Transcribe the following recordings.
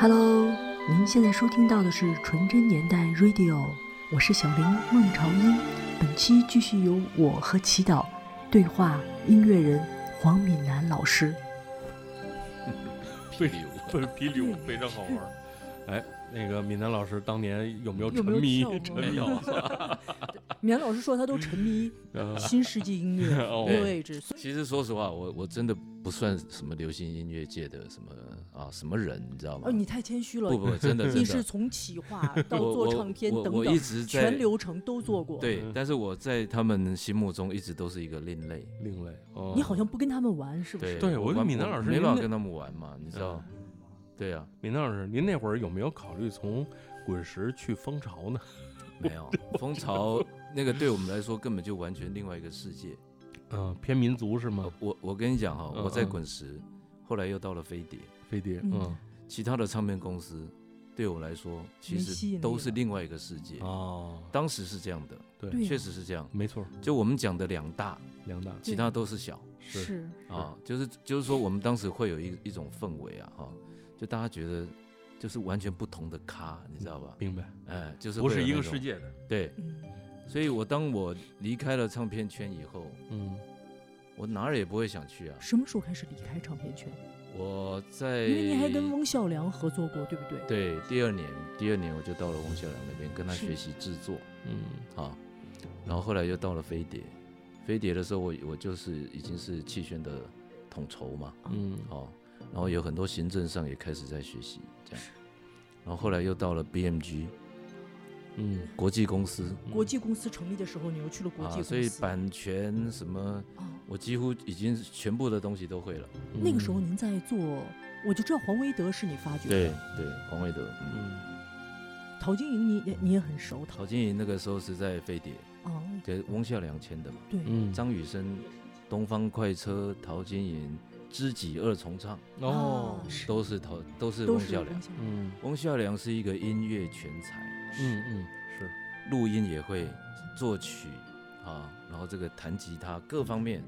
Hello，您现在收听到的是纯真年代 Radio，我是小林孟朝英。本期继续由我和祈祷对话音乐人黄敏南老师。对，霹雳舞非常好玩儿。哎，那个闽南老师当年有没有沉迷？沉迷？闽南老师说他都沉迷新世纪音乐，New Age。其实说实话，我我真的不算什么流行音乐界的什么啊什么人，你知道吗？哦，你太谦虚了。不不，真的，你是从企划 到做唱片等等，全流程都做过。对，但是我在他们心目中一直都是一个另类，另类。你好像不跟他们玩，是不是？对，我闽南老师没办法跟他们玩嘛，你知道。对呀，闽南老师，您那会儿有没有考虑从滚石去蜂巢呢？没有，蜂巢那个对我们来说根本就完全另外一个世界。嗯，偏民族是吗？我我跟你讲哈，我在滚石，后来又到了飞碟，飞碟，嗯，其他的唱片公司对我来说其实都是另外一个世界哦。当时是这样的，对，确实是这样，没错。就我们讲的两大，两大，其他都是小，是啊，就是就是说我们当时会有一一种氛围啊，哈。就大家觉得，就是完全不同的咖，你知道吧？明白，哎，就是不是一个世界的。对，所以我当我离开了唱片圈以后，嗯，我哪儿也不会想去啊。什么时候开始离开唱片圈？我在，因为你还跟翁孝良合作过，对不对？对，第二年，第二年我就到了翁孝良那边跟他学习制作，嗯，好，然后后来又到了飞碟，飞碟的时候，我我就是已经是气宣的统筹嘛，嗯，好。然后有很多行政上也开始在学习这样，然后后来又到了 BMG，嗯，国际公司。国际公司成立的时候，你又去了国际公司。所以版权什么，我几乎已经全部的东西都会了。那个时候您在做，我就知道黄维德是你发掘的。对对，黄维德。嗯。陶晶莹，你也你也很熟。陶晶莹那个时候是在飞碟，哦，对翁孝良签的嘛。对。张雨生、东方快车、陶晶莹。知己二重唱哦，都是陶，都是翁孝良。嗯，翁孝良是一个音乐全才。嗯嗯，是，录音也会，作曲啊，然后这个弹吉他各方面，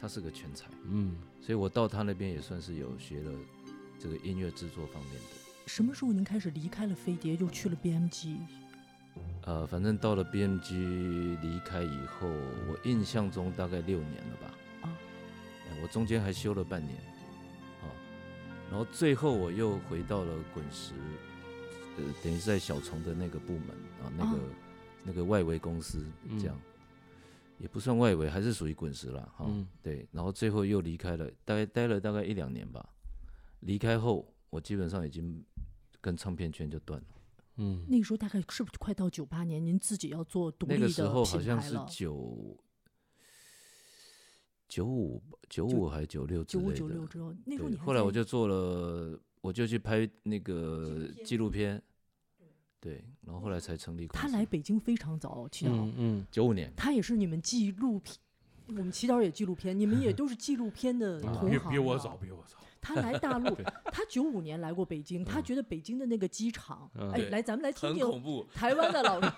他是个全才。嗯，所以我到他那边也算是有学了这个音乐制作方面的。什么时候您开始离开了飞碟，又去了 BMG？呃，反正到了 BMG 离开以后，我印象中大概六年了吧。我中间还休了半年，啊，然后最后我又回到了滚石，呃，等于是在小虫的那个部门啊，那个那个外围公司这样，也不算外围，还是属于滚石了哈。对，然后最后又离开了，大概待了大概一两年吧。离开后，我基本上已经跟唱片圈就断了。嗯，那个时候大概是不是快到九八年？您自己要做独立的那个时候好像是九。九五九五还是九六之类的？九五九六之后，那时候你后来我就做了，我就去拍那个纪录片，对，然后后来才成立。他来北京非常早，祈祷，嗯，九五年。他也是你们纪录片，我们祈祷也纪录片，你们也 都是纪录片的同行。比比我早，比我早。他来大陆，他九五年来过北京，他觉得北京的那个机场，哎，来 咱们来听听台湾的老师，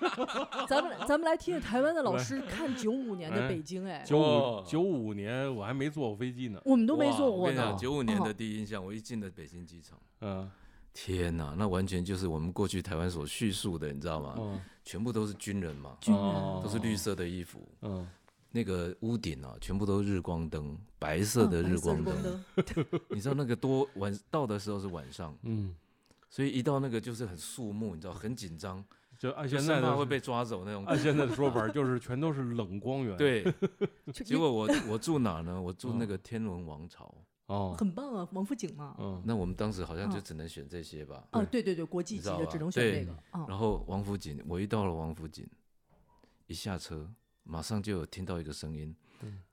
咱们咱们来听听台湾的老师看九五年的北京，哎，九五九五年我还没坐过飞机呢，我们都没坐过呢。九五年的第一印象，我一进了北京机场，嗯，天呐，那完全就是我们过去台湾所叙述的，你知道吗？全部都是军人嘛，军人都是绿色的衣服，嗯。那个屋顶啊，全部都日光灯，白色的日光灯。你知道那个多晚到的时候是晚上，嗯，所以一到那个就是很肃穆，你知道很紧张，就按现在的会被抓走那种。按现在的说法，就是全都是冷光源。对，结果我我住哪呢？我住那个天伦王朝。哦，很棒啊，王府井嘛。嗯，那我们当时好像就只能选这些吧。哦，对对对，国际级的只能选这个。然后王府井，我一到了王府井，一下车。马上就有听到一个声音，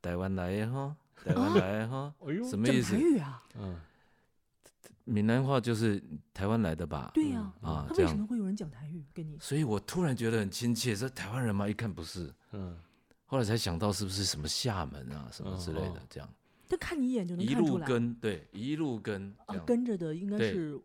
台湾来的哈，台湾来的哈，什么意思？台语啊，嗯，闽南话就是台湾来的吧？对呀，啊，他为什么会有人讲台语跟你？所以我突然觉得很亲切，说台湾人吗？一看不是，嗯，后来才想到是不是什么厦门啊什么之类的这样。他看你一眼就能一路跟，对，一路跟，跟着的应该是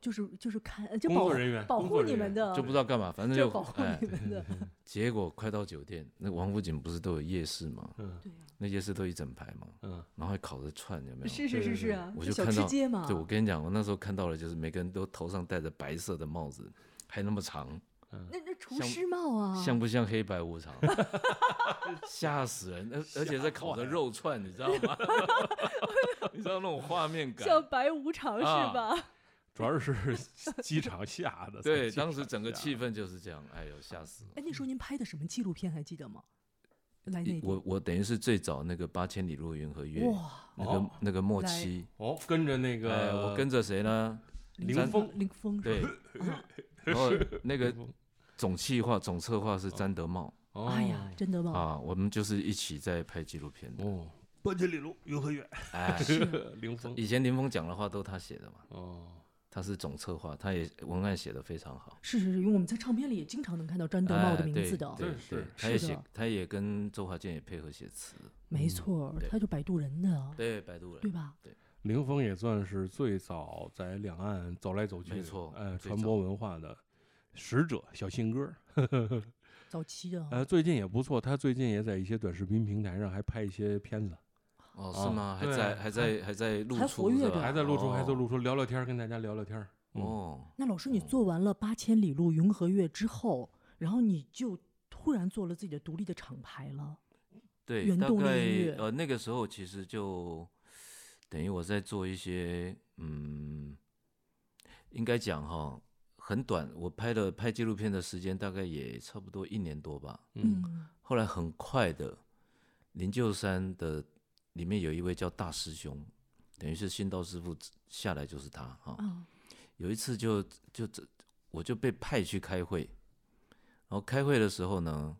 就是就是看就工保作人员保护你们的，就不知道干嘛，反正就就保护哎你，们的，结果快到酒店，那王府井不是都有夜市吗？嗯对呀，那夜市都一整排嘛，嗯，然后还烤着串，有没有？是是是是啊，我就看到吃街嘛，对，我跟你讲，我那时候看到了，就是每个人都头上戴着白色的帽子，还那么长，那那厨师帽啊，像不像黑白无常？吓死人！而而且在烤着肉串，你知道吗？你知道那种画面感？像白无常是啊吧？主要是机场下的，对，当时整个气氛就是这样。哎呦，吓死了！哎，那时候您拍的什么纪录片还记得吗？来那我我等于是最早那个八千里路云和月，哇，那个哦那个末期，哦，跟着那哎，个我跟着谁呢？林峰林峰对 然后那个总企划、总策划是詹德茂哦哎呀，詹德茂？啊，我们就是一起在拍纪录片的。哦，八千里路云和月，哎，林峰以前林峰讲的话都他写的嘛，哦，他是总策划，他也文案写的非常好。是是是，因为我们在唱片里也经常能看到詹德茂的名字的，对对他也写，他也跟周华健也配合写词，没错，对他就摆渡人的，对，摆渡人，对吧？对。林峰也算是最早在两岸走来走去，没错哎，最传播文化的使者，小信鸽。早期的，呃，最近也不错，他最近也在一些短视频平台上还拍一些片子，哦，是吗？还对在还在还在露还出活跃着是吧？还在露出，还在哦露出，聊聊天儿，跟大家聊聊天哦，那老师，你做完了八千里路云和月之后，然后你就突然做了自己的独立的厂牌了。对，大原动力呃那个时候其实就等于我在做一些嗯，应该讲哈很短，我拍的拍纪录片的时间大概也差不多一年多吧。嗯嗯，后来很快的，灵鹫山的里面有一位叫大师兄，等于是新道师傅下来就是他哈。啊，有一次就就这我就被派去开会，然后开会的时候呢，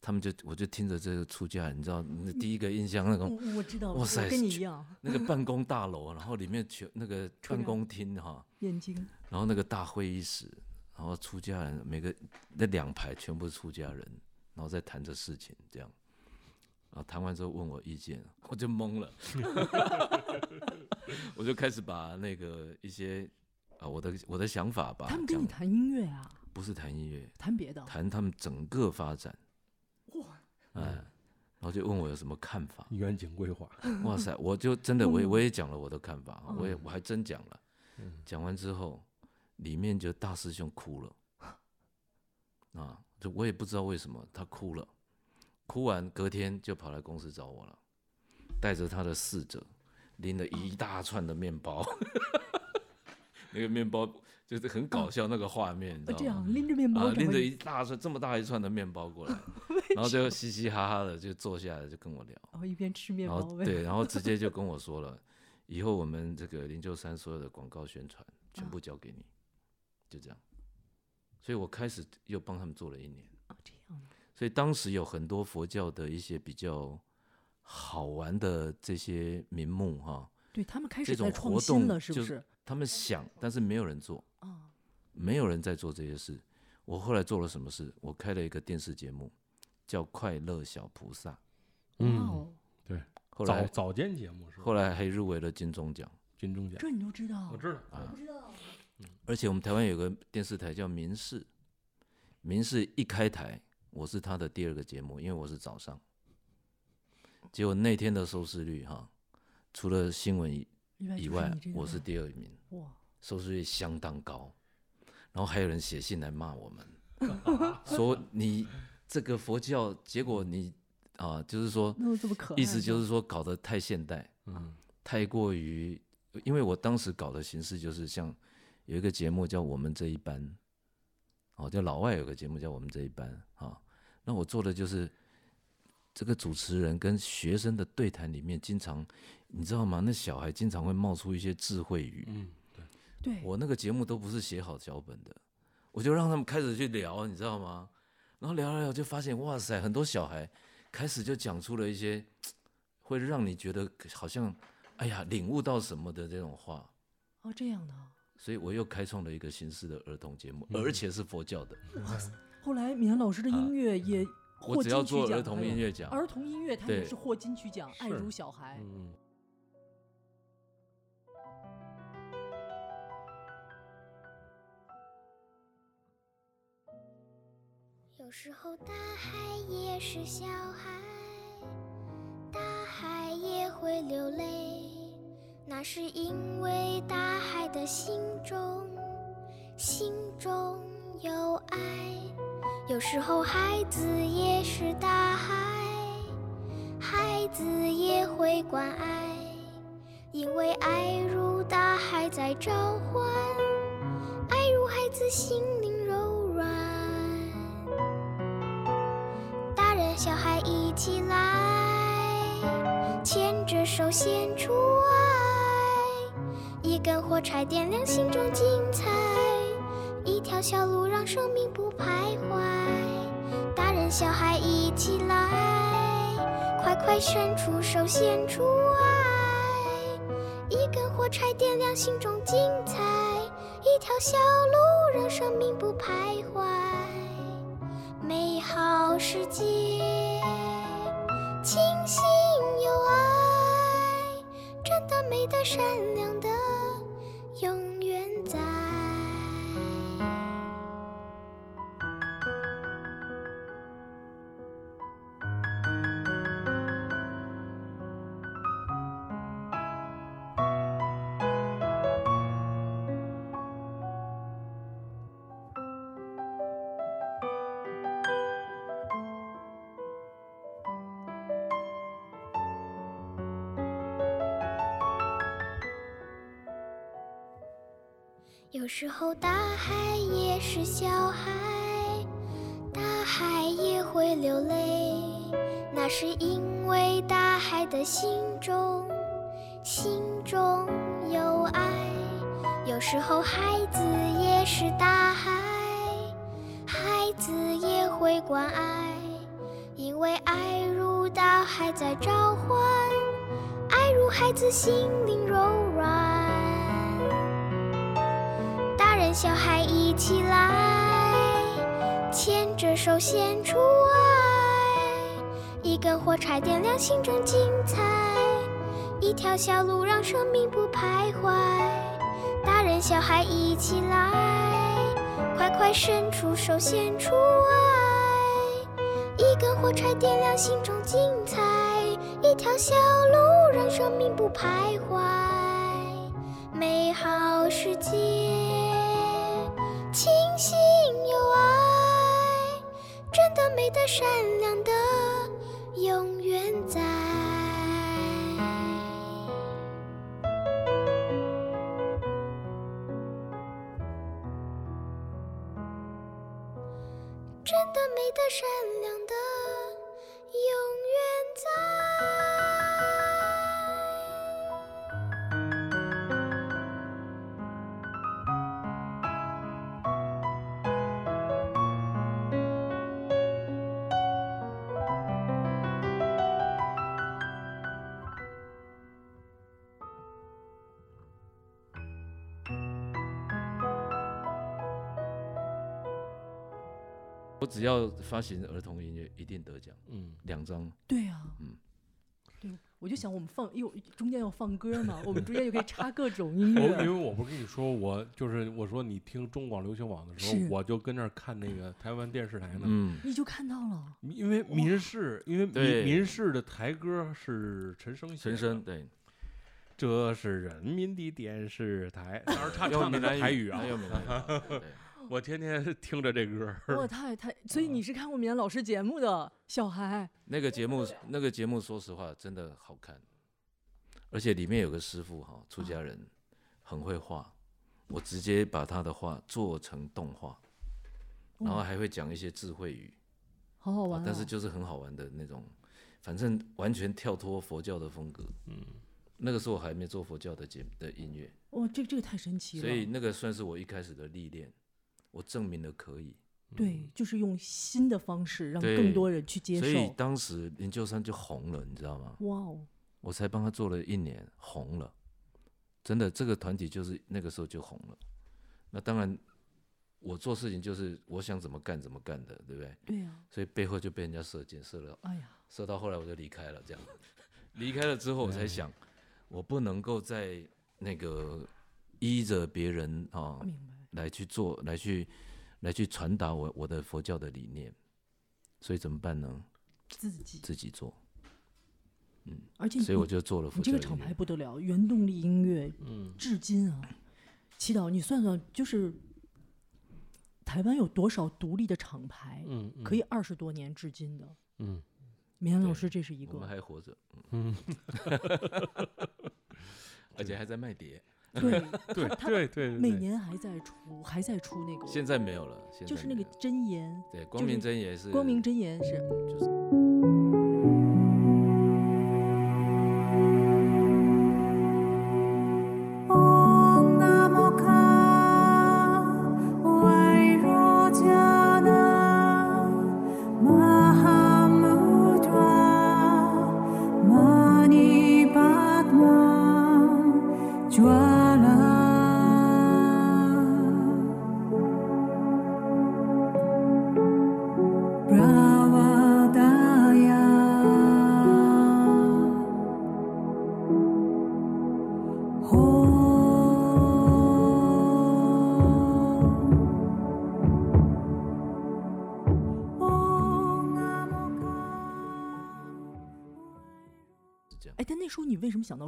他们就我就听着这个出家人，你知道那第一个印象那种我我知道，哇塞跟你一样，那个办公大楼，然后里面全那个办公厅哈，眼睛然后那个大会议室，然后出家人每个那两排全部是出家人，然后在谈着事情这样，然后谈完之后问我意见，我就懵了，我就开始把那个一些啊我的我的想法吧，他们跟你讲谈音乐啊，不是谈音乐，谈别的，谈他们整个发展，哇，哎，然后就问我有什么看法，远景规划，哇塞，我就真的我我也讲了我的看法，我也嗯我还真讲了，讲完之后，里面就大师兄哭了，啊，就我也不知道为什么他哭了，哭完隔天就跑来公司找我了，带着他的侍者，拎了一大串的面包，那个面包就是很搞笑那个画面，你知道吗？样拎着面包啊，拎着一大串这么大一串的面包过来，然后就嘻嘻哈哈的就坐下来就跟我聊。然后一边吃面包对，然后直接就 跟我说了，以后我们这个灵鹫山所有的广告宣传全部交给你，就这样。所以我开始又帮他们做了一年。啊，这样所以当时有很多佛教的一些比较好玩的这些名目哈，对他们开这种始在创活动新了，是不？就是他们想，但是没有人做，啊，没有人在做这些事。我后来做了什么事？我开了一个电视节目，叫《快乐小菩萨》，嗯，哦，对，后来早早间节目是？后来还入围了金钟奖。金钟奖，这你都知道我？知道，啊不知道，而且我们台湾有个电视台叫民视，民视一开台，我是他的第二个节目，因为我是早上。结果那天的收视率哈，除了新闻以以外我是第二名，哇，收视率相当高。然后还有人写信来骂我们，说你这个佛教，结果你啊，就是说那这么可，意思就是说搞得太现代，嗯太过于，因为我当时搞的形式就是像有一个节目叫《我们这一班》，哦，就老外有个节目叫《我们这一班》啊，那我做的就是这个主持人跟学生的对谈里面，经常你知道吗？那小孩经常会冒出一些智慧语，嗯，对，对，我那个节目都不是写好脚本的，我就让他们开始去聊，你知道吗？然后聊聊聊，就发现哇塞，很多小孩开始就讲出了一些会让你觉得好像哎呀领悟到什么的这种话，哦，这样的。所以，我又开创了一个形式的儿童节目，而且是佛教的。哇塞！后来，米兰老师的音乐也获金曲奖。我只要做儿童音乐奖。儿童音乐，它也是获金曲奖，《爱如小孩》。嗯。有时候大海也是小孩，大海也会流泪。那是因为大海的心中，心中有爱。有时候孩子也是大海，孩子也会关爱，因为爱如大海在召唤，爱如孩子心灵柔软。大人小孩一起来，牵着手献出爱，一根火柴点亮心中精彩，一条小路让生命不徘徊。大人小孩一起来，快快伸出手献出爱，一根火柴点亮心中精彩，一条小路让生命不徘徊。美好世界，清新有爱，真的美的善良的，有时候大海也是小孩，大海也会流泪，那是因为大海的心中，心中有爱。有时候孩子也是大海，孩子也会关爱，因为爱如大海在召唤，爱如孩子心灵柔软。小孩一起来，牵着手献出爱，一根火柴点亮心中精彩，一条小路让生命不徘徊。大人小孩一起来，快快伸出手献出爱，一根火柴点亮心中精彩，一条小路让生命不徘徊。美好世界，美只要发行儿童音乐，一定得奖，嗯，两张。对啊，嗯。对，我就想我们放，因为中间要放歌嘛，我们中间就可以插各种音我因。为我不是跟你说，我就是我说你听中广流行网的时候，我就跟那儿看那个台湾电视台呢。嗯，你就看到了，因为民视，因为民民视的台歌是陈升写的。陈升，对，这是人民的电视台，当时他唱的闽南台语啊。还，有闽南语，对我天天 听着这歌儿。哇，太太，所以你是看过棉老师节目的小孩，那个节目，那个节目，说实话真的好看，而且里面有个师傅哈，出家人很会画，我直接把他的画做成动画，然后还会讲一些智慧语，好好玩、哦。但是就是很好玩的那种，反正完全跳脱佛教的风格。嗯，那个时候还没做佛教的节的音乐，哇，这这个太神奇了。所以那个算是我一开始的历练，我证明了可以。对，就是用新的方式让更多人去接受所以。当时研究生就红了，你知道吗？哇哦，我才帮他做了一年，红了，真的，这个团体就是那个时候就红了。那当然，我做事情就是我想怎么干怎么干的，对不对？对呀、所以背后就被人家射箭，射了，哎呀，射到后来我就离开了，这样。离开了之后，我才想，我不能够再那个依着别人啊明白。来去做，来去来去传达我我的佛教的理念。所以怎么办呢？自己自己做。嗯，而且所以我就做了佛教。你这个厂牌不得了，原动力音乐，嗯，至今啊，祈祷你算算，就是台湾有多少独立的厂牌，嗯，可以二十多年至今的，嗯，明安老师这是一个我们，还活着，嗯，而且还在卖碟。对对对对，每年还在出，还在出那个，现在没有了，现在就是那个真言，对光明真言是光明真言是就是。是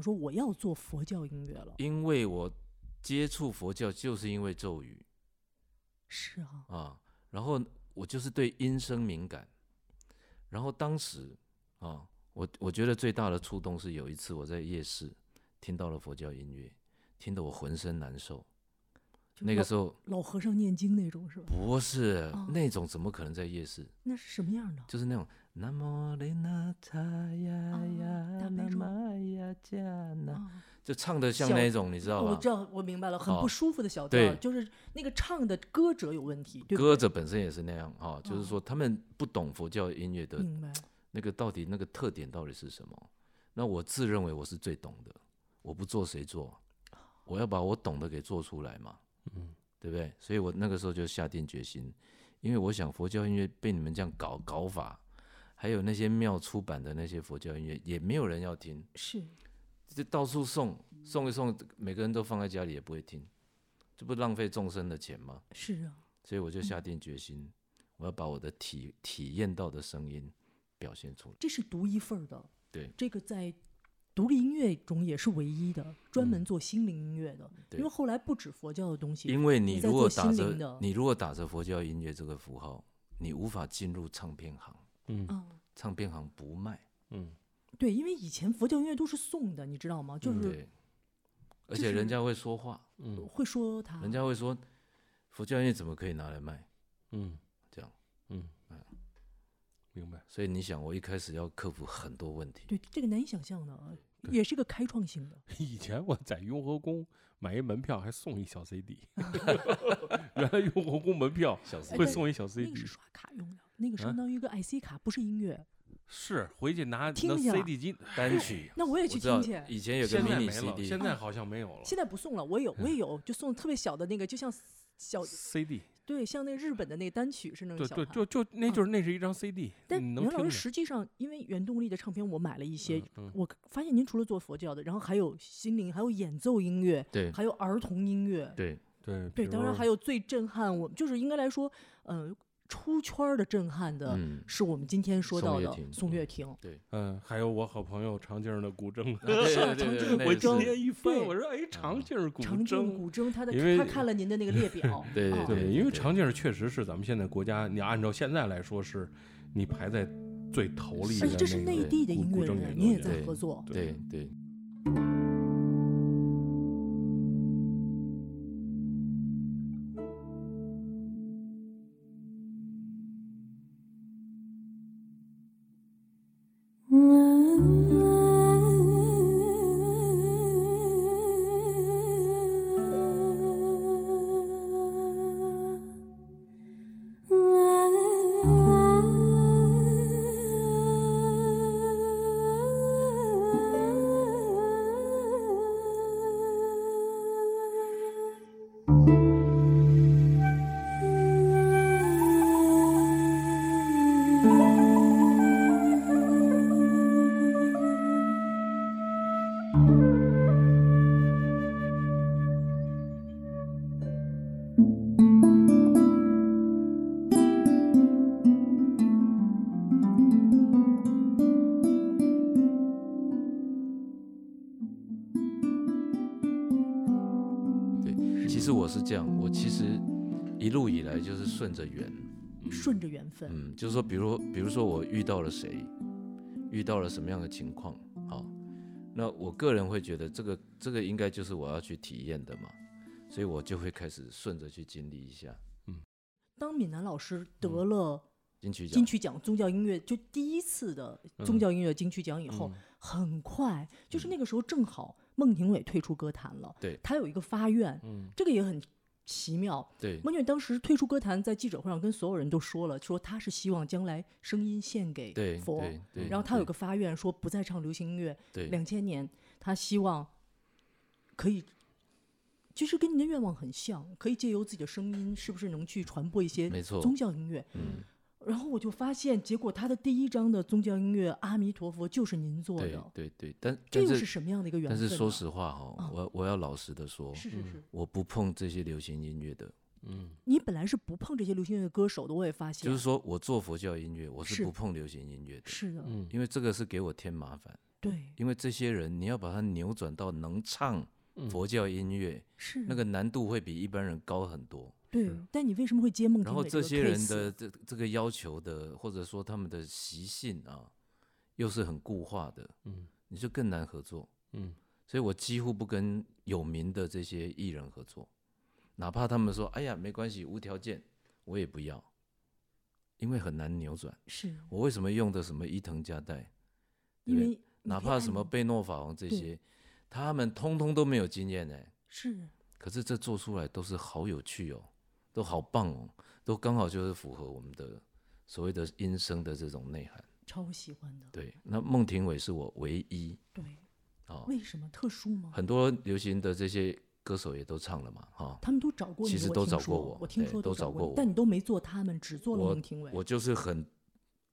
想说我要做佛教音乐了？因为我接触佛教就是因为咒语是啊，啊，然后我就是对音声敏感，然后当时啊，我我觉得最大的触动是有一次我在夜市听到了佛教音乐，听得我浑身难受。那个时候老和尚念经那种是吧？不是、哦那种，怎么可能在夜市？那是什么样的？就是那种南无雷那塔呀呀啊大悲咒那玛呀加那，啊，就唱的像那种，你知道吧？哦我知道，我明白了，很哦不舒服的小调就是那个唱的歌者有问题，歌？者本身也是那样哈、就是哦说他们不懂佛教音乐的明白，那个到底那个特点到底是什么？那我自认为我是最懂的，我不做谁做？我要把我懂的给做出来嘛，嗯，对不对？所以我那个时候就下定决心，因为我想佛教音乐被你们这样搞搞法，还有那些庙出版的那些佛教音乐，也没有人要听，是就到处送送一送，每个人都放在家里也不会听，这不浪费众生的钱吗？是啊，所以我就下定决心，我要把我的体体验到的声音表现出来。这是独一份的，对这个在独立音乐中也是唯一的，专门嗯。做心灵音乐的。对。因为后来不止佛教的东西，因为你如果打着你如果打着佛教音乐这个符号，你无法进入唱片行，嗯。啊，唱片行不卖，嗯。对，因为以前佛教音乐都是送的，你知道吗？就是对，而且人家会说话，嗯。会说他，人家会说佛教音乐怎么可以拿来卖？嗯明白，所以你想，我一开始要克服很多问题，对这个难以想象的啊，也是个开创性的。以前我在雍和宫买一门票还送一小 CD，原来雍和宫门票会送一小 CD，个是刷卡用的，那个啊相当于一个 IC 卡，不是音乐。是回去拿那听去了 CD 机，单曲。那我也去听去。以前有个现在 mini 没了，CD，现在好像没有了。现在不送了，我也有，我也有，就送特别小的那个，就像小，CD，对，像那日本的那单曲是那种小对对，就就那就是那是一张 CD，但你能袁老师实际上，因为原动力的唱片我买了一些，嗯嗯。我发现您除了做佛教的，然后还有心灵，还有演奏音乐，对还有儿童音乐，对。对对，当然还有有最震撼我，就是应该来说，呃，出圈的震撼的，嗯，是我们今天说到的宋岳庭。对，嗯，还有我好朋友长镜的古筝，对是啊对对对 长镜我一翻，对我说哎，长镜儿古长镜筝，古筝，他的因为他看了您的那个列表，对对因为对长镜确实是咱们现在国家，你按照现在来说是，你排在最头里的而且这是内地的古音乐人，古筝演奏您也在合作，对对。嗯，就是说，比如比如说我遇到了谁，遇到了什么样的情况，好，那我个人会觉得这个这个应该就是我要去体验的嘛，所以我就会开始顺着去经历一下。嗯当闽南老师得了金曲奖，金曲奖宗教音乐就第一次的宗教音乐金曲奖以后，嗯很快就是那个时候正好孟庭苇退出歌坛了，对他有一个发愿，嗯这个也很奇妙。对孟俊当时退出歌坛，在记者会上跟所有人都说了，说他是希望将来声音献给佛，然后他有个发愿，说不再唱流行音乐。对两千年，他希望可以，其实跟您的愿望很像，可以借由自己的声音，是不是能去传播一些宗教音乐？嗯，然后我就发现，结果他的第一张的宗教音乐《阿弥陀佛》就是您做的，对对，但这又是什么样的一个缘但分但？是说实话哈、啊我我要老实的说，是是是，我不碰这些流行音乐的，嗯你本来是不碰这些流行音乐歌手的，我也发现，就是说我做佛教音乐，我是是不碰流行音乐的，是的，嗯因为这个是给我添麻烦。对，因为这些人你要把它扭转到能唱嗯佛教音乐，是那个难度会比一般人高很多。对。但你为什么会接孟庭然后这些人的这这个要求的，或者说他们的习性啊，又是很固化的，嗯你就更难合作。嗯所以我几乎不跟有名的这些艺人合作，哪怕他们说：“哎呀，没关系，无条件，我也不要。”因为很难扭转。是我为什么用的什么伊藤佳代，因为哪怕什么贝诺法王这些，他们通通都没有经验呢。是可是这做出来都是好有趣哦，都好棒哦，都刚好就是符合我们的所谓的音声的这种内涵。超喜欢的，对，那孟庭苇是我唯一对，哦，为什么特殊吗？很多流行的这些歌手也都唱了嘛，哈、他们都找过你，其实都找过我我听对说都找过我但你都没做他们，只做了我孟庭苇。我就是很，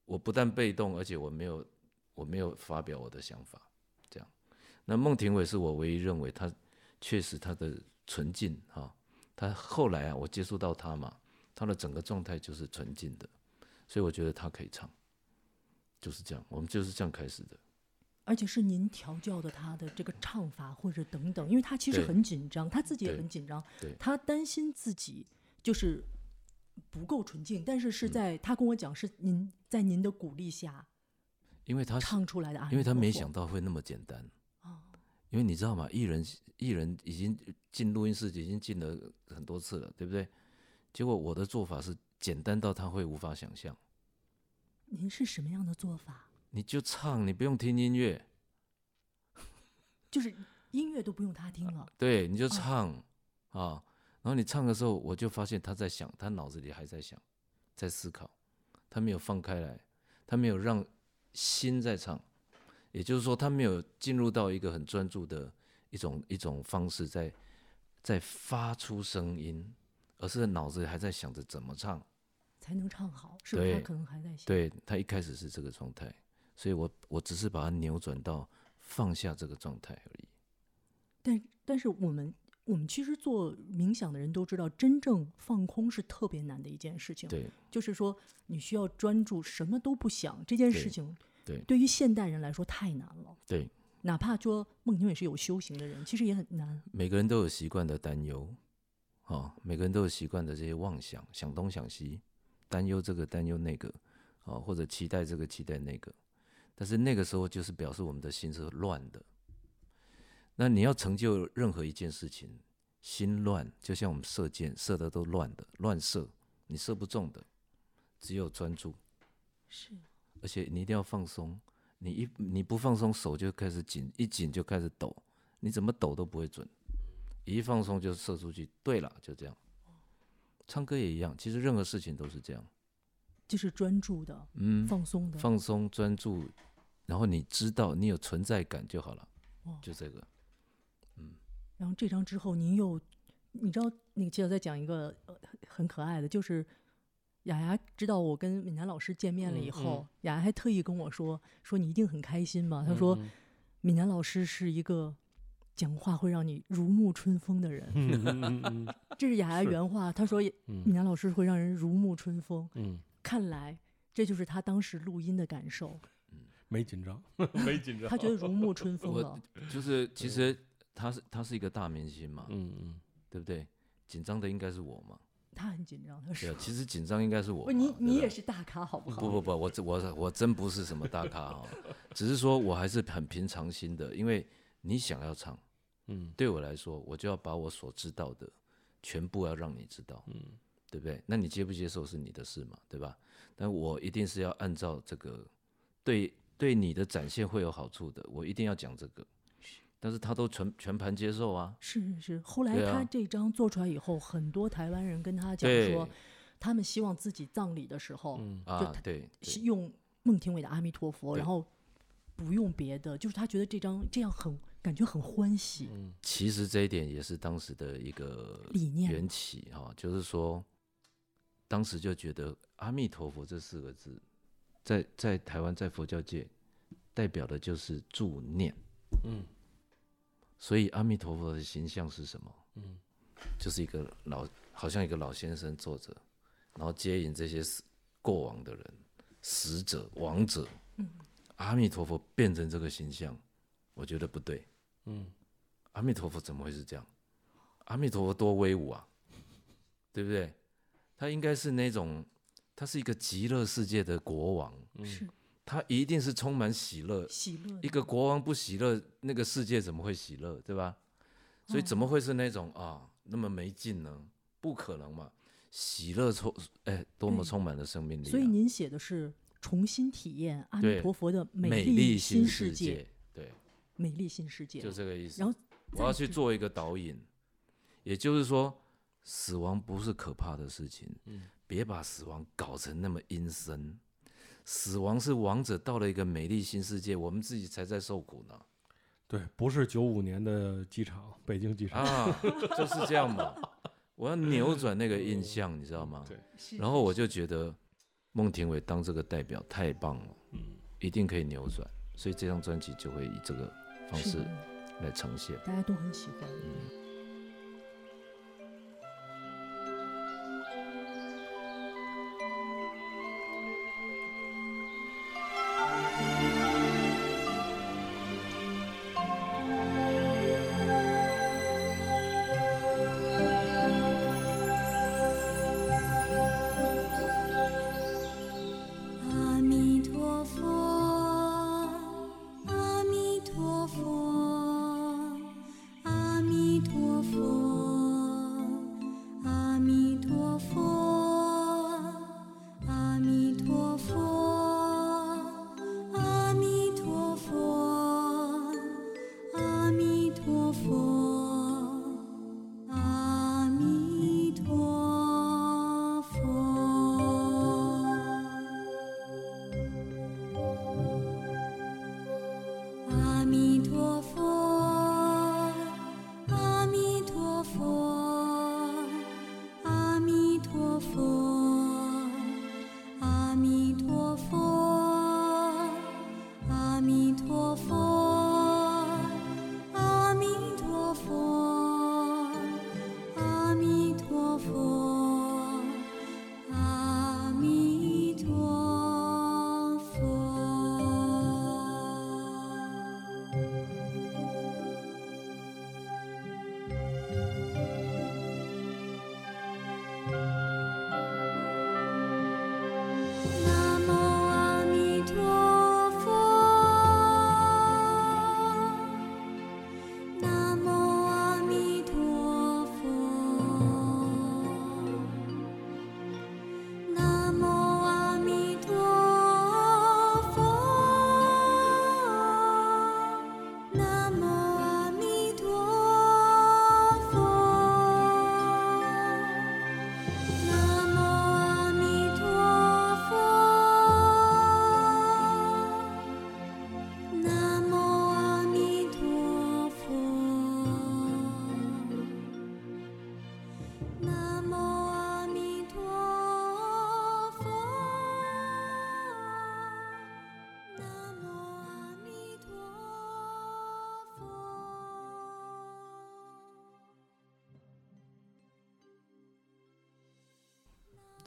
我不但被动，而且我没有我没有发表我的想法，这样。那孟庭苇是我唯一认为他确实他的纯净哈、他后来啊，我接触到他嘛，他的整个状态就是纯净的，所以我觉得他可以唱，就是这样，我们就是这样开始的。而且是您调教的他的这个唱法或者等等，因为他其实很紧张，他自己也很紧张对，他担心自己就是不够纯净，但是是嗯在、他跟我讲是您在您的鼓励下因为他唱出来的阿弥陀佛，因为他没想到会那么简单。哦因为你知道吗？艺人艺人已经进录音室已经进了很多次了，对不对？结果我的做法是简单到他会无法想象。您是什么样的做法？你就唱，你不用听音乐，就是音乐都不用他听了，对，你就唱、啊。然后你唱的时候，我就发现他在想，他脑子里还在想，在思考，他没有放开来，他没有让心在唱，也就是说，他没有进入到一个很专注的一种一种方式在，在发出声音，而是脑子里还在想着怎么唱。才能唱好，是不是？他可能还在想。对他一开始是这个状态，所以我我只是把它扭转到放下这个状态而已。但但是我们我们其实做冥想的人都知道，真正放空是特别难的一件事情。对就是说你需要专注，什么都不想，这件事对情对对于现代人来说太难了。对，哪怕说孟庭苇是有修行的人，其实也很难。每个人都有习惯的担忧，哦，每个人都有习惯的这些妄想，想东想西，担忧这个担忧那个，哦，或者期待这个期待那个，但是那个时候就是表示我们的心是乱的。那你要成就任何一件事情，心乱，就像我们射箭，射的都乱的，乱射，你射不中的，只有专注，是而且你一定要放松。你一你不放松，手就开始紧，一紧就开始抖，你怎么抖都不会准。一放松就射出去。对了，就这样。唱歌也一样，其实任何事情都是这样。就是专注的、嗯，放松的。放松专注，然后你知道你有存在感就好了哦。就这个，嗯然后这张之后，您又，你知道，那个记者在讲一个呃很可爱的，就是雅雅知道我跟闽南老师见面了以嗯后，嗯雅雅还特意跟我说，说你一定很开心嘛。她说嗯闽南老师是一个讲话会让你如沐春风的人，这是雅雅原话。她说嗯闽南老师会让人如沐春风，嗯，看来这就是他当时录音的感受，没紧张，没紧张。他觉得如沐春风我了。就是其实他是他是一个大明星嘛，嗯嗯对不对？紧张的应该是我嘛？他很紧张，他说对啊，：“其实紧张应该是我你你也是大咖，好不好？不不不，我这我我真不是什么大咖哈、只是说我还是很平常心的，因为你想要唱，嗯对我来说，我就要把我所知道的全部要让你知道，嗯对不对？那你接不接受是你的事嘛，对吧？但我一定是要按照这个对对你的展现会有好处的，我一定要讲这个。但是他都全全盘接受啊，是是是。后来他这张做出来以后，很多台湾人跟他讲说，他们希望自己葬礼的时候，嗯啊，对对。用孟庭苇的《阿弥陀佛》，然后不用别的，就是他觉得这张这样很感觉很欢喜。嗯。其实这一点也是当时的一个理念缘起哈、就是说，当时就觉得“阿弥陀佛”这四个字，在在台湾在佛教界代表的就是助念，嗯所以阿弥陀佛的形象是什么？嗯就是一个老，好像一个老先生坐着，然后接引这些死过往的人、死者、亡者。阿弥陀佛变成这个形象，我觉得不对。嗯阿弥陀佛怎么会是这样？阿弥陀佛多威武啊，对不对？他应该是那种，他是一个极乐世界的国王，是他一定是充满喜乐。喜乐一个国王不喜乐，那个世界怎么会喜乐，对吧？所以怎么会是那种啊那么没劲呢？不可能嘛！喜乐充，哎，多么充满了生命力、啊！所以您写的是重新体验阿弥陀佛的美丽新世界，对，美丽新世界。就这个意思。然后我要去做一个导引，也就是说，死亡不是可怕的事情，嗯别把死亡搞成那么阴森。死亡是王者到了一个美丽新世界，我们自己才在受苦呢。对，不是九五年的机场，北京机场。啊，就是这样嘛。我要扭转那个印象，你知道吗？对然后我就觉得孟庭苇当这个代表太棒了，嗯一定可以扭转，所以这张专辑就会以这个方式来呈现。大家都很喜欢。阿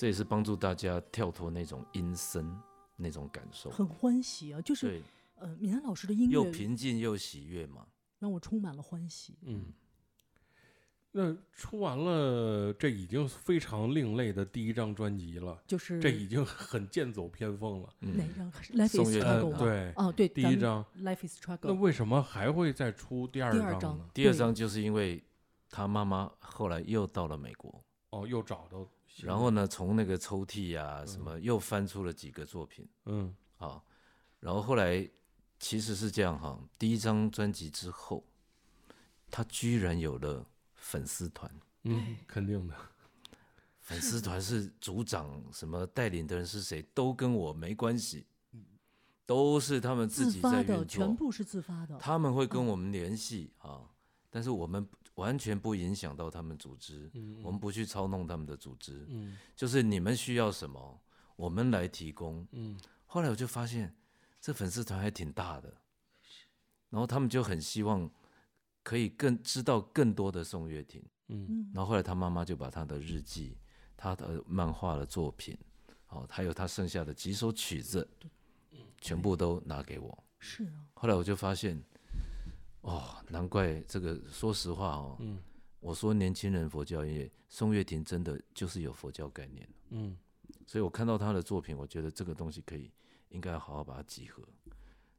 这也是帮助大家跳脱那种阴森那种感受，很欢喜啊，就是对，呃，闽南老师的音乐又平静又喜悦嘛。让我充满了欢喜。嗯，那出完了，这已经非常另类的第一张专辑了，就是这已经很剑走偏锋了。哪一张？Life is Struggle 呃？对哦，对，第一张，Life is 那 Struggle。那为什么还会再出第二第二张张呢？第二张就是因为他妈妈后来又到了美国，哦，又找到然后呢，从那个抽屉呀、什么又翻出了几个作品嗯。啊，然后后来其实是这样哈，第一张专辑之后，他居然有了粉丝团，嗯，肯定的，粉丝团是组长什么带领的人是谁都跟我没关系，都是他们自己在运作，全部是自发的。他们会跟我们联系啊，但是我们完全不影响到他们组织，嗯我们不去操弄他们的组织，嗯就是你们需要什么，我们来提供。嗯后来我就发现，这粉丝团还挺大的，然后他们就很希望可以更知道更多的宋岳庭。嗯嗯，然后后来他妈妈就把他的日记、他的漫画的作品，哦，还有他剩下的几首曲子，全部都拿给我。是啊，后来我就发现，哦，难怪这个。说实话哦，嗯我说年轻人佛教音乐，宋岳庭真的就是有佛教概念。嗯所以我看到他的作品，我觉得这个东西可以应该好好把它集合。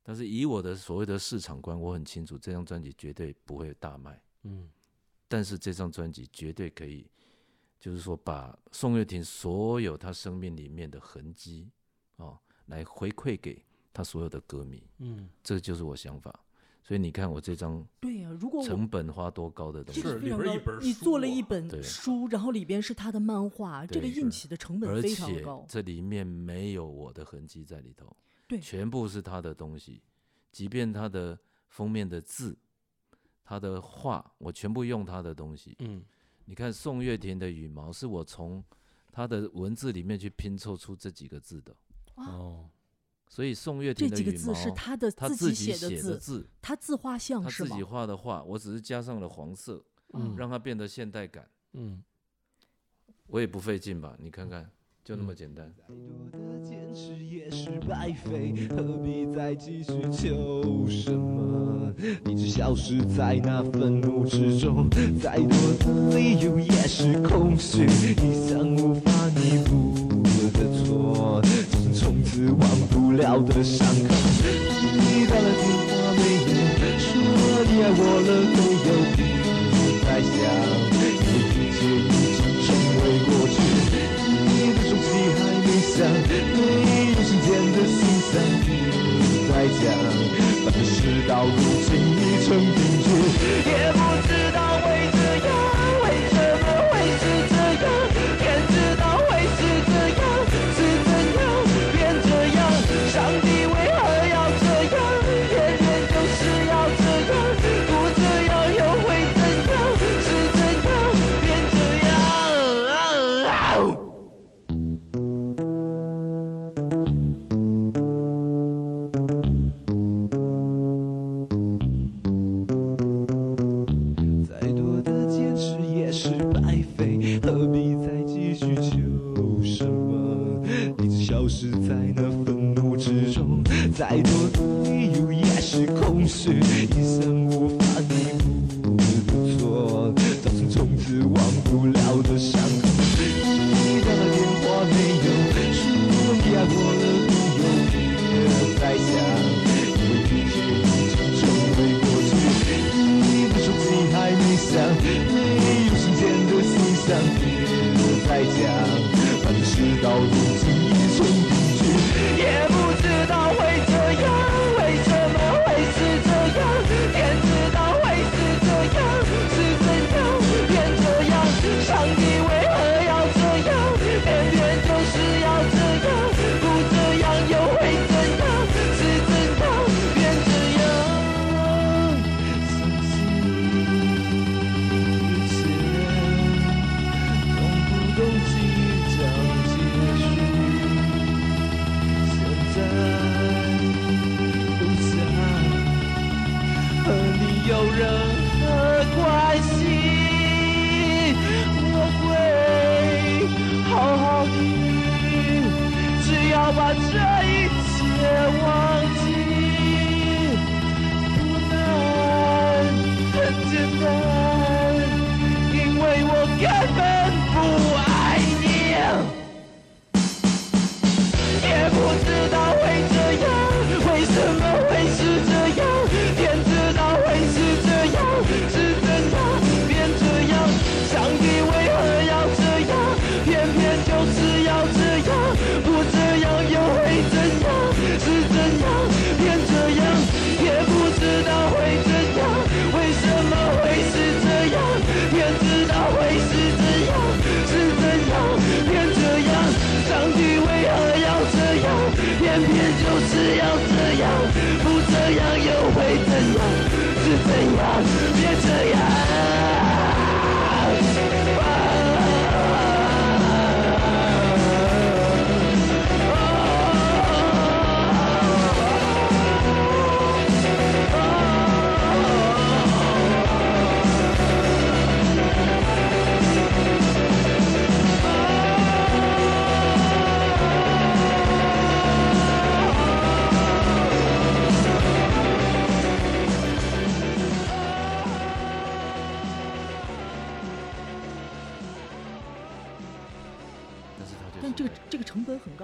但是以我的所谓的市场观，我很清楚这张专辑绝对不会大卖，嗯但是这张专辑绝对可以，就是说把宋岳庭所有他生命里面的痕迹哦，来回馈给他所有的歌迷，嗯，这就是我想法。所以你看我这张对呀、如果成本花多高的东西，这个非常高里边一本书你做了啊一本书，然后里边是他的漫画，这个印起的成本而非常且高。这里面没有我的痕迹在里头，对全部是他的东西，即便他的封面的字、他的画，我全部用他的东西。嗯你看宋岳庭的羽毛，是我从他的文字里面去拼凑出这几个字的，哦，所以宋岳庭的羽毛几个字是他的他自己写的字，他自画像是吗他自己？画的画，我只是加上了黄色，嗯让它变得现代感。嗯我也不费劲吧？你看看，就那么简单。再多的坚持也是白费，何必再继续求什么？你只消失在那愤怒之中，再多的理由也是空虚，一项无法弥补的错，忘不了的伤口。你打了电话没有？说你爱我了没有？不再想，一切已经成为过去。你的手机还没响，没有时间的心酸，不再讲。反正事到如今已成定局，也不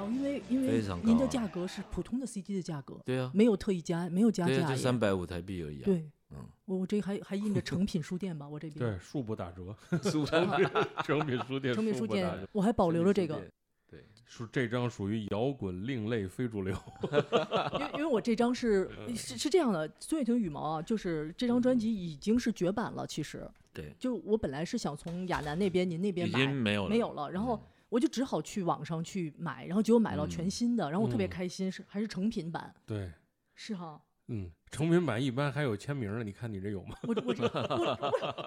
因为因为您的价格是普通的 CD 的价格，对啊，没有特意加，没有加价耶。就三百五台币而已啊。对，嗯，我我这还还印着成品书店吧，我这边。对，恕不打折，书成品成品书店，成品书店，我还保留了这个，对，是这张属于摇滚另类非主流，因为因为我这张是嗯。是是这样的，孙悦婷羽毛啊，就是这张专辑已经是绝版了，其实。对，就我本来是想从亚楠那边、您那边已买，经没有了，没有了，然后嗯我就只好去网上去买，然后结果买到全嗯新的，然后我特别嗯开心，是还是成品版，对，是哈。嗯，成品版一般还有签名呢，你看你这有吗？我这我这我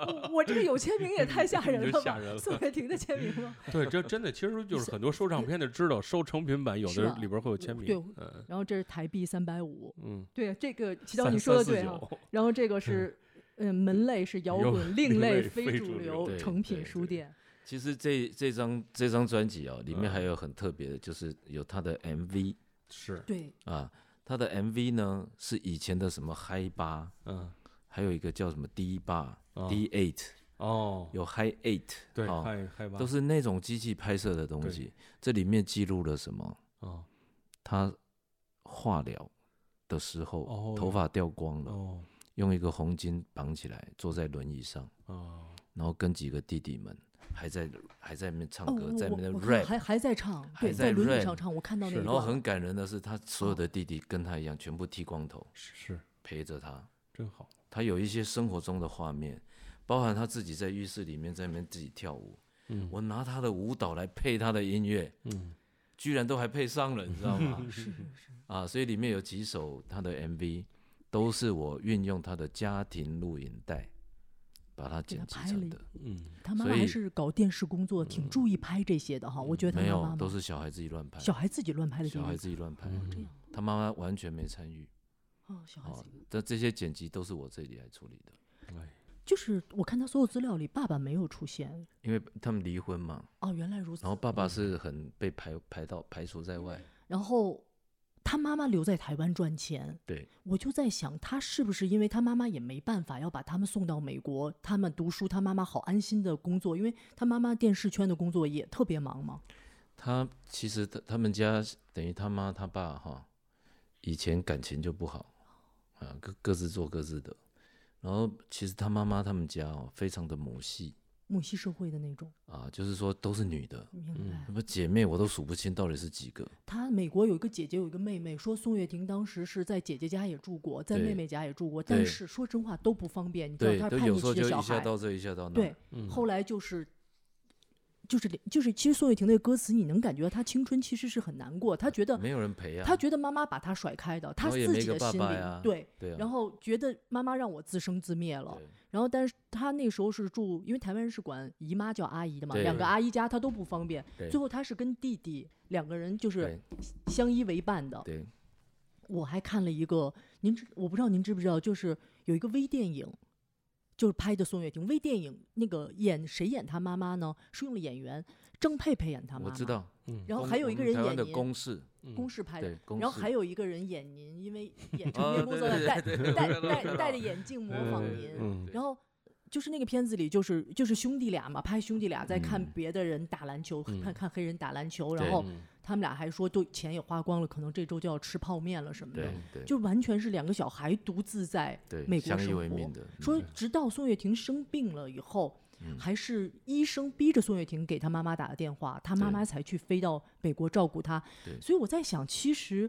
我我这个有签名也太吓人了吧？吓人了宋岳庭的签名吗？对，这真的其实就是很多收唱片的知道收成品版，有的里边会有签名对，嗯然后这是台币三百五，嗯，对，这个齐涛你说的对然后这个是，嗯，门类是摇摇滚另另类类非非主主流成品书店。其实这这张这张专辑哦，里面嗯。还有很特别的，就是有他的 MV 是，对，啊，他的 MV 呢是以前的什么嗨吧，嗯，还有一个叫什么 D 八、哦。D Eight，哦，有 Hi Eight，对，哦嗨嗨吧，都是那种机器拍摄的东西。这里面记录了什么？哦？他化疗的时候，哦。头发掉光了，哦用一个红巾绑起来，坐在轮椅上，哦，然后跟几个弟弟们还在还在那边唱哦，歌，我在那边我我看 rap，还还在唱，对，还在轮椅 rap 上唱，我看到那个然后。很感人的是，他所有哦的弟弟跟他一样，全部剃光头，是陪着他。真好，他有一些生活中的画面，包含他自己在浴室里面在那边自己跳舞。嗯我拿他的舞蹈来配他的音乐，嗯，居然都还配上了，你知道吗？是是是，啊，所以里面有几首他的 MV 都是我运用他的家庭录影带把它剪辑成的，嗯，他妈妈还是搞电视工作，挺注意拍这些的哈。我觉得他没妈妈都是小孩自己乱拍，小孩自己乱拍的小孩。自己乱拍，嗯这样他妈妈完全没参与。哦，小孩哦子，但这些剪辑都是我这里来处理的，哎，就是我看他所有资料里，爸爸没有出现。因为他们离婚嘛，哦，原来如此。然后爸爸是很被排排到排除在外，然后他妈妈留在台湾赚钱，对，我就在想，他是不是因为他妈妈也没办法要把他们送到美国，他们读书，他妈妈好安心的工作，因为他妈妈电视圈的工作也特别忙嘛。他其实他他们家等于他妈他爸哈，以前感情就不好啊，各各自做各自的。然后其实他妈妈他们家哦，非常的母系母系社会的那种，啊，就是说都是女的，明白？什么姐妹我都数不清到底是几个。她美国有一个姐姐，有一个妹妹，说宋岳庭当时是在姐姐家也住过，在妹妹家也住过，但是说真话都不方便，你知道对，有时候就一下到这一下到那。对，嗯后来就是。就是就是，其实宋岳庭那个歌词，你能感觉到她青春其实是很难过，他觉得没有人陪啊。他觉得妈妈把他甩开的，他然后也自己的心里对，对啊，然后觉得妈妈让我自生自灭了，对然后但是他那时候是住，因为台湾人是管姨妈叫阿姨的嘛，两个阿姨家他都不方便，对最后他是跟弟弟两个人就是相依为伴的。对，我还看了一个，您知我不知道您知不知道，就是有一个微电影，就是拍的宋岳庭微电影，那个演谁演他妈妈呢？是用了演员郑佩佩演他妈妈，我知，道。嗯，然后还有一个人演您，公式，嗯公式拍的然后还有一个人演您，因为 演哦成年工作对对的戴戴戴戴着眼镜模仿您，嗯然后就是那个片子里，就是就是兄弟俩嘛，拍兄弟俩在看嗯别的人打篮球，嗯看看黑人打篮球，然后嗯他们俩还说都钱也花光了，可能这周就要吃泡面了什么的。对，对，就完全是两个小孩独自在美国生活。说嗯。直到宋岳庭生病了以后，嗯。还是医生逼着宋岳庭给他妈妈打的电话，他妈妈才去飞到美国照顾他。所以我在想，其实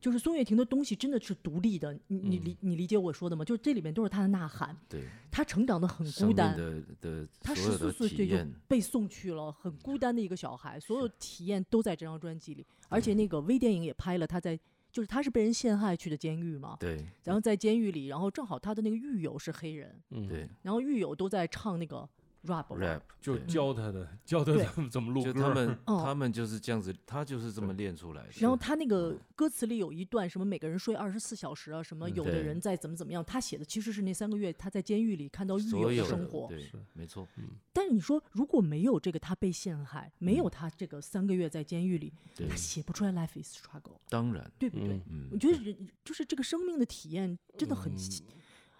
就是宋岳庭的东西真的是独立的，你你嗯理你理解我说的吗？就是这里面都是他的呐喊，对他成长的很孤单。的的他十四岁就，被送去了，很孤单的一个小孩，所有体验都在这张专辑里，而且那个微电影也拍了他在，就是他是被人陷害去的监狱嘛，对然后在监狱里，然后正好他的那个狱友是黑人，嗯，对然后狱友都在唱那个 rap，rap 就教他的，教他怎么怎么录就歌儿。他们哦他们就是这样子，他就是这么练出来的。然后他那个歌词里有一段什么每个人睡二十四小时啊，什么嗯有的人在怎么怎么样，他写的其实是那三个月他在监狱里看到狱友的的生活。对，没错，但是你说如果没有这个他被陷害，没嗯。有他这个三个月在监狱里，对他，写不出来 Life is struggle，当然，对不对？我觉得人就是这个生命的体验真的很，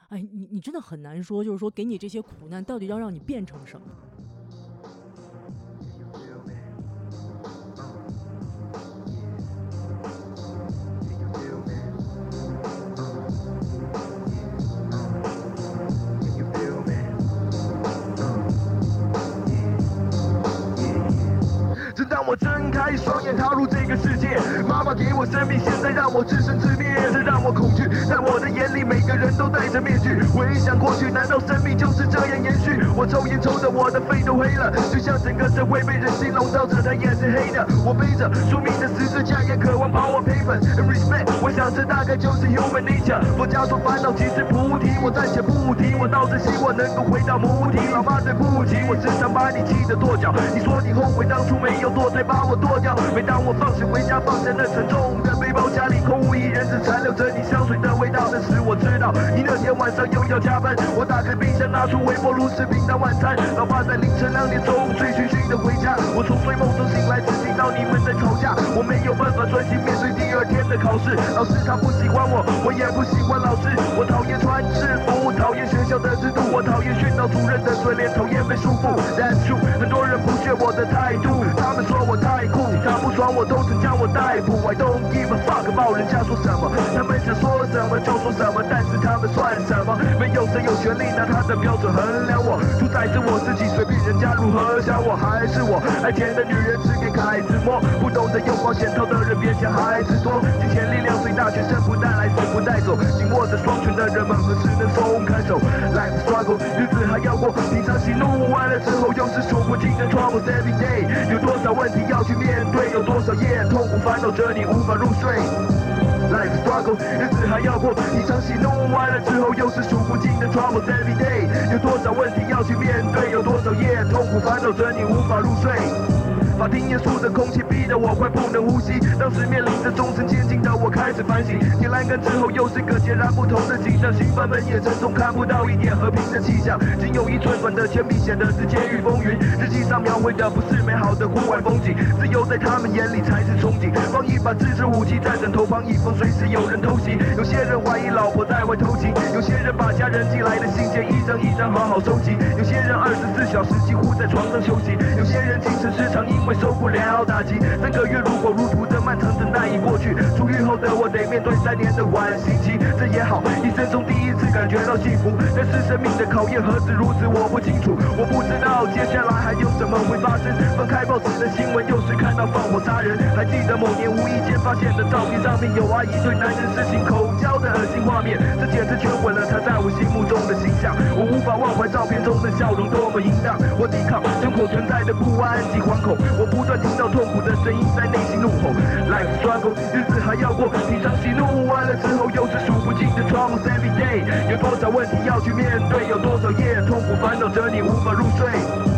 哎，你你真的很难说，就是说给你这些苦难到底要让你变成什么？让我睁开双眼踏入这个世界，妈妈给我生命，现在让我自生自灭，这让我恐惧。在我的眼里，每个人都戴着面具。回想过去，难道生命就是这样延续？我抽烟抽的我的肺都黑了，就像整个社会被人心笼罩着，它也是黑的。我背着宿命的十字架，也渴望 power payment and respect。我想这大概就是 human nature。佛家说烦恼即是菩提，我暂且不提，我倒是希望能够回到母体。老妈对不起，我时常把你气得跺脚。你说你后悔当初没有堕胎把我剁掉。每当我放学回家，放下那沉重的背包，家里空无一人，只残留着你香水的味道。那时我知道你那天晚上又要加班。我打开冰箱，拿出微波炉吃平淡晚餐。老爸在凌晨两点钟醉醺醺的回家，我从睡梦中醒来，只听到你们在吵架。我没有办法专心面对第二天的考试。老师他不喜欢我，我也不喜欢老师。我讨厌穿制服，讨厌学校的制度，我讨厌训导主任的嘴脸，讨厌被束缚。That's true，很多人不屑我的态度，他们说我太酷，警察不爽我都曾将我逮捕。I don't give a fuck about 人家说什么，他们想说什么就说什么，但是他们算什么？没有谁有权利拿他的标准衡量我，主宰着我自己，随便人家如何想我，还是我。爱钱的女人只给孩子摸，不懂得用保险套的人别嫌孩子多。金钱力量最大，全身不带来，死不带走。紧握着双拳的人们何时能松开手？Life struggle，日子还要过，平常喜怒完了之后，着你无法入睡。Life struggle，日子还要过，你常喜怒完了之后，又是数不尽的 troubles every day。有多少问题要去面对，有多少夜痛苦烦恼着你无法入睡。法庭严肃的空气逼得我快不能呼吸，当时面临着终身监禁的我开始反省，铁栏杆之后又是个截然不同的景象，刑犯们也沉重，看不到一点和平的气象，仅有一寸短的铅笔显得是监狱风云，日记上描绘的不是美好的户外风景，自由在他们眼里才是憧憬，放一把自制武器在枕头旁，以防随时有人偷袭。有些人怀疑老婆在外偷情，有些人把家人寄来的信件一张一张好好收集，有些人二十四小时几乎在床上休息，有些人精神失常，因会受不了打击。三个月如火如荼的漫长等待已过去，出狱后的我得面对三年的缓刑期，这也好，一生中第一次感觉到幸福。但是生命的考验何止如此，我不清楚，我不知道接下来还有什么会发生。翻开报纸的新闻，又是看到放火杀人，还记得某年无意间发现的照片上面有阿姨对男人施行口的恶心画面，这简直摧毁了他在我心目中的形象。我无法忘怀照片中的笑容多么淫荡，我抵抗胸口存在的不安及惶恐，我不断听到痛苦的声音在内心怒吼。Life struggle，日子还要过，平常喜怒完了之后，又是数不尽的 troubles every day。有多少问题要去面对，有多少夜痛苦烦恼着你无法入睡。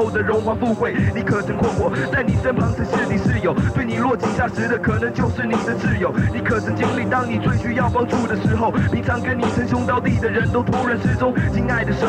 后的荣华富贵。你可曾困惑，在你身旁曾是你室友，对你落井下石的可能就是你的挚友。你可曾经历，当你最需要帮助的时候，平常跟你称兄道弟的人都突然失踪。亲爱的神，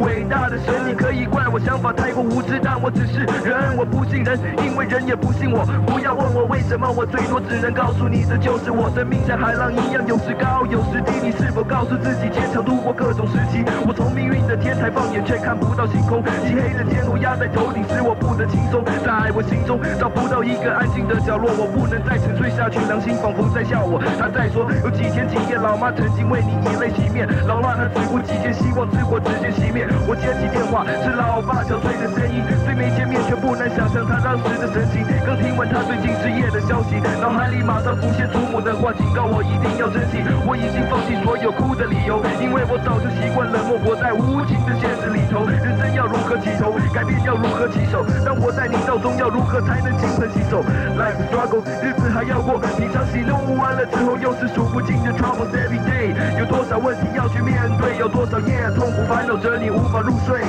伟大的神，你可以关我想法太过无知，但我只是人，我不信人，因为人也不信我。不要问我为什么，我最多只能告诉你，这就是我生命像海浪一样，有时高有时低。你是否告诉自己，坚强度过各种时期？我从命运的天台放眼，却看不到星空。漆黑的天空压在头顶，使我不得轻松。在我心中找不到一个安静的角落，我不能再沉睡下去，良心仿佛在笑我。他在说，有几天几夜，老妈曾经为你以泪洗面，老辣他只顾几天，希望之火直接熄灭。我接起电话，是老爸憔悴的声音，虽没见面，却不难想象他当时的神情。刚听完他最近失业的消息，脑海里马上浮现祖母的话，警告我一定要珍惜。我已经放弃所有哭的理由，因为我早就习惯冷漠，活在无情的现实里头。人生要如何起头，改变要如何起手？当我在你道中，要如何才能金盆洗手？Life struggle，日子还要过，平常喜怒完了之后，又是数不尽的 troubles every day。有多少问题要去面对，有多少夜痛苦烦恼着你无法入睡。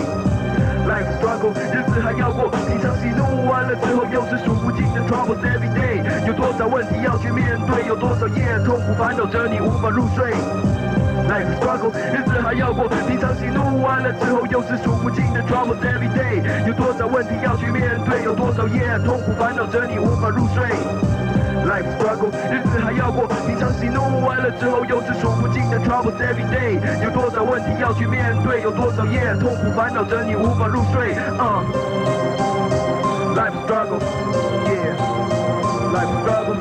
Life struggle，日子还要过，平常喜怒完了之后，又是数不尽的 troubles every day。有多少问题要去面对，有多少夜痛苦烦恼着你无法入睡。Life struggle，日子还要过，平常喜怒完了之后，又是数不尽的 troubles every day。有多少问题要去面对，有多少夜痛苦烦恼着你无法入睡。Life struggle，日子还要过，平常喜怒完了之后，又是数不尽的 troubles every day。有多少问题要去面对，有多少夜痛苦烦恼着你无法入睡。Uh. Life struggle, yeah. Life struggle,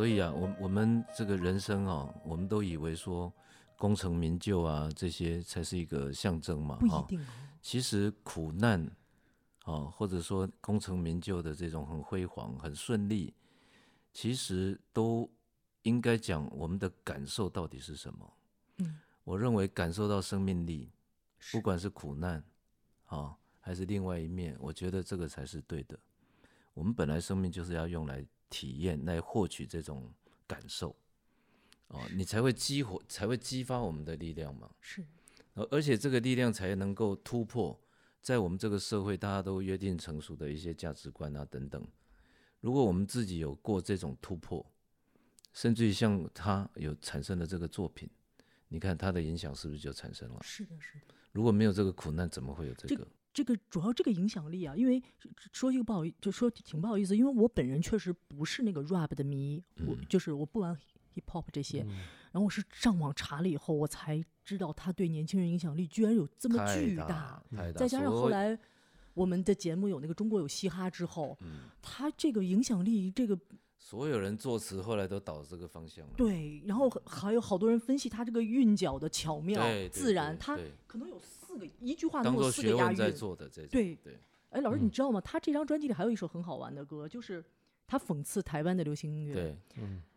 所以啊，我我们这个人生啊，我们都以为说功成名就啊，这些才是一个象征嘛，哈。不一定哦。其实苦难，啊，或者说功成名就的这种很辉煌、很顺利，其实都应该讲我们的感受到底是什么。嗯，我认为感受到生命力，不管是苦难，啊、还是另外一面，我觉得这个才是对的。我们本来生命就是要用来体验、来获取这种感受，哦，你才会激活，才会激发我们的力量嘛。是而而且这个力量才能够突破，在我们这个社会大家都约定成熟的一些价值观啊等等。如果我们自己有过这种突破，甚至于像他有产生的这个作品，你看他的影响是不是就产生了？是的，是的。如果没有这个苦难，怎么会有这这个？这个主要这个影响力啊，因为说一个不好意，就说挺不好意思，因为我本人确实不是那个 rap 的迷，我嗯。就是我不玩 hip hop 这些，然后我是上网查了以后，我才知道他对年轻人影响力居然有这么巨大，再加上后来我们的节目有那个中国有嘻哈之后，嗯他这个影响力，这个所有人作词后来都导这个方向了。对，然后还有好多人分析他这个韵脚的巧妙自然，他可能有四个一句话能有当做学四个押韵。在做的这种。对对，哎，老师，你嗯知道吗？他这张专辑里还有一首很好玩的歌，就是他讽刺台湾的流行音乐，对，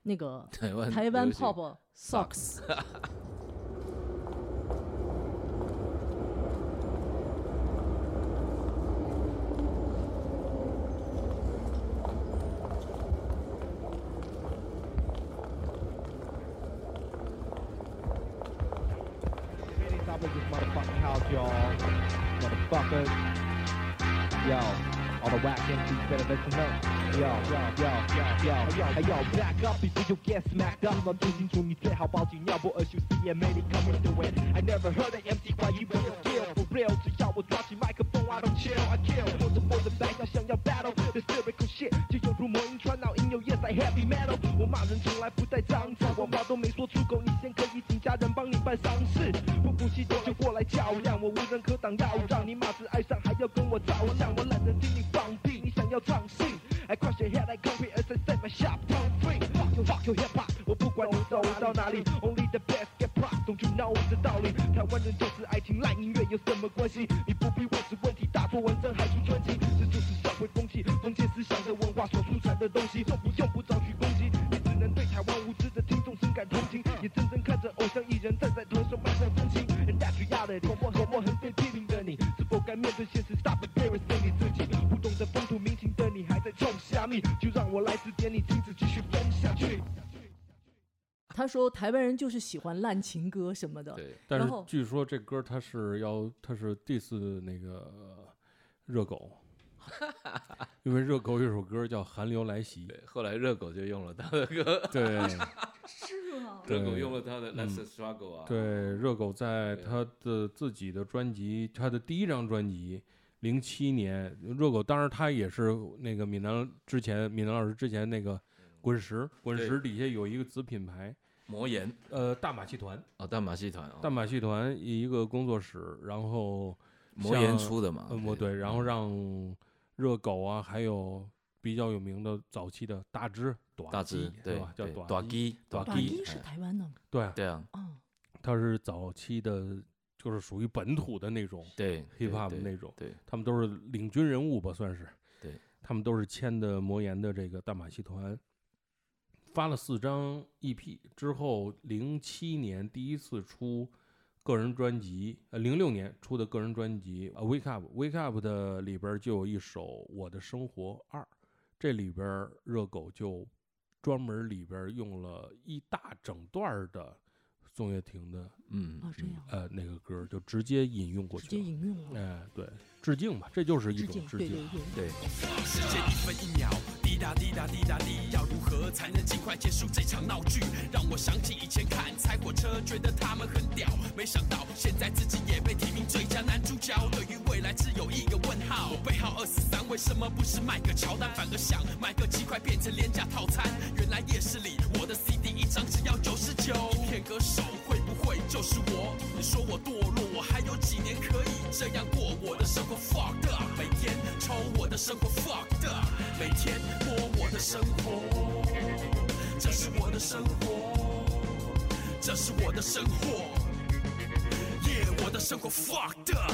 那个台湾台湾 pop socks。get smacked up. 弄清清楚你最好报警，要不 as you see it many coming to it. I never heard an MC 怀疑我有 skill for real，只要我抓起麦克风，I don't chill I kill。我着我的白要想要 battle this lyrical shit，就犹如魔音传脑音，有 yes I heavy metal。我骂人从来不带脏字，我话都没说出口，你先可以请家人帮你办丧事。不服气的就过来较量，我无人可挡，要让你马子爱上，还要跟我照相。我懒得听你放屁，你想要唱戏？I crush your head like concrete as I set my shop you hip hop，我不管你走到哪里，Only the best get props，Don't you know 这道理？台湾人就是爱听烂音乐，有什么关系？你不必问是问题，大做文章还出专辑，这就是社会风气，封建思想的文化所出产的东西，用不用不着去攻击，你只能对台湾无知的听众深感同情，也真正看着偶像艺人站在台上迈向风情。人家需要的口沫口沫横被批评的你，是否该面对现实？Stop embarrassing 你自己，不懂得风土民情的你还在冲虾米？就让我来指点你，亲自继续分下去。他说台湾人就是喜欢烂情歌什么的，对，但是据说这歌他是要他是 diss 那个热狗，因为热狗有首歌叫《寒流来袭》，对，后来热狗就用了他的歌，对是吗，热狗用了他的《嗯 Let's Struggle》啊，对，热狗在他的自己的专辑，他的第一张专辑。零七年，热狗当然他也是那个闽南之前闽南老师之前那个滚石，滚石底下有一个子品牌，魔岩。呃，大马戏团，啊，大马戏团哦，大马戏团一个工作室，然后魔岩出的嘛，嗯，不对，然后让热狗啊，还有比较有名的早期的大只、短大只对吧？叫对短短鸡短短鸡一是哎。台湾的，对，对啊，嗯，它是早期的，就是属于本土的那种对 hip hop 对那种，对。他们都是领军人物吧，算是。对，他们都是签的魔岩的这个大马戏团。发了四张 EP 之后，零七年第一次出个人专辑，呃，零六年出的个人专辑《呃 Wake Up》，Wake Up 的里边就有一首《我的生活二》，这里边热狗就专门里边用了一大整段的宋岳庭的嗯哦，这样，呃那个歌，就直接引用过直接去了。引用了，哎，对，致敬吧，这就是一致敬，种致敬。对答滴答滴答滴，要如何才能尽快结束这场闹剧？让我想起以前看猜火车，觉得他们很屌，没想到现在自己也被提名最佳男主角。对于未来只有一个问号，我背号二十三，为什么不是买个乔丹，反而想卖个鸡块变成廉价套餐？原来夜市里我的 CD 一张只要九十九，一片歌手会不会就是我？你说我堕落，我还有几年可以这样过我的生活？Fucked up，每天抽我的生活，Fucked up，每天生活，这是我的生活，这是我的生活，Yeah，我的生活 fucked up，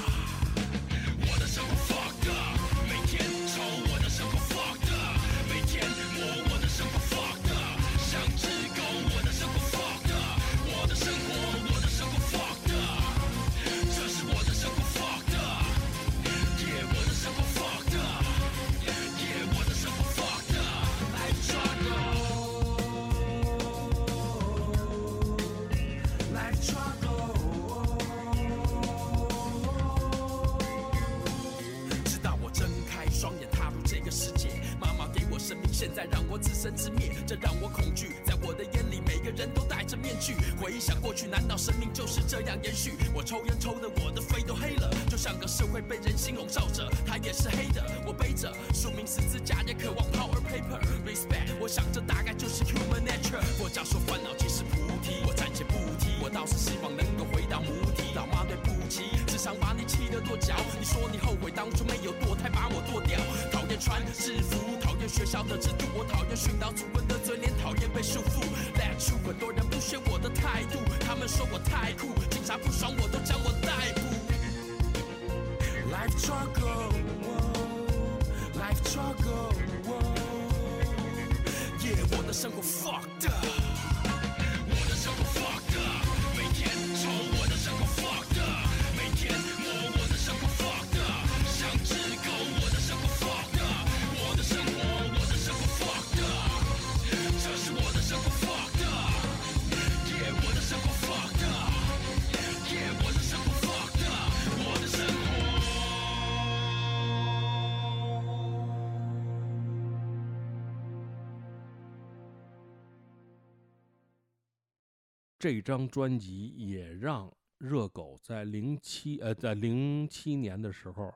这张专辑也让热狗在零七呃在零七年的时候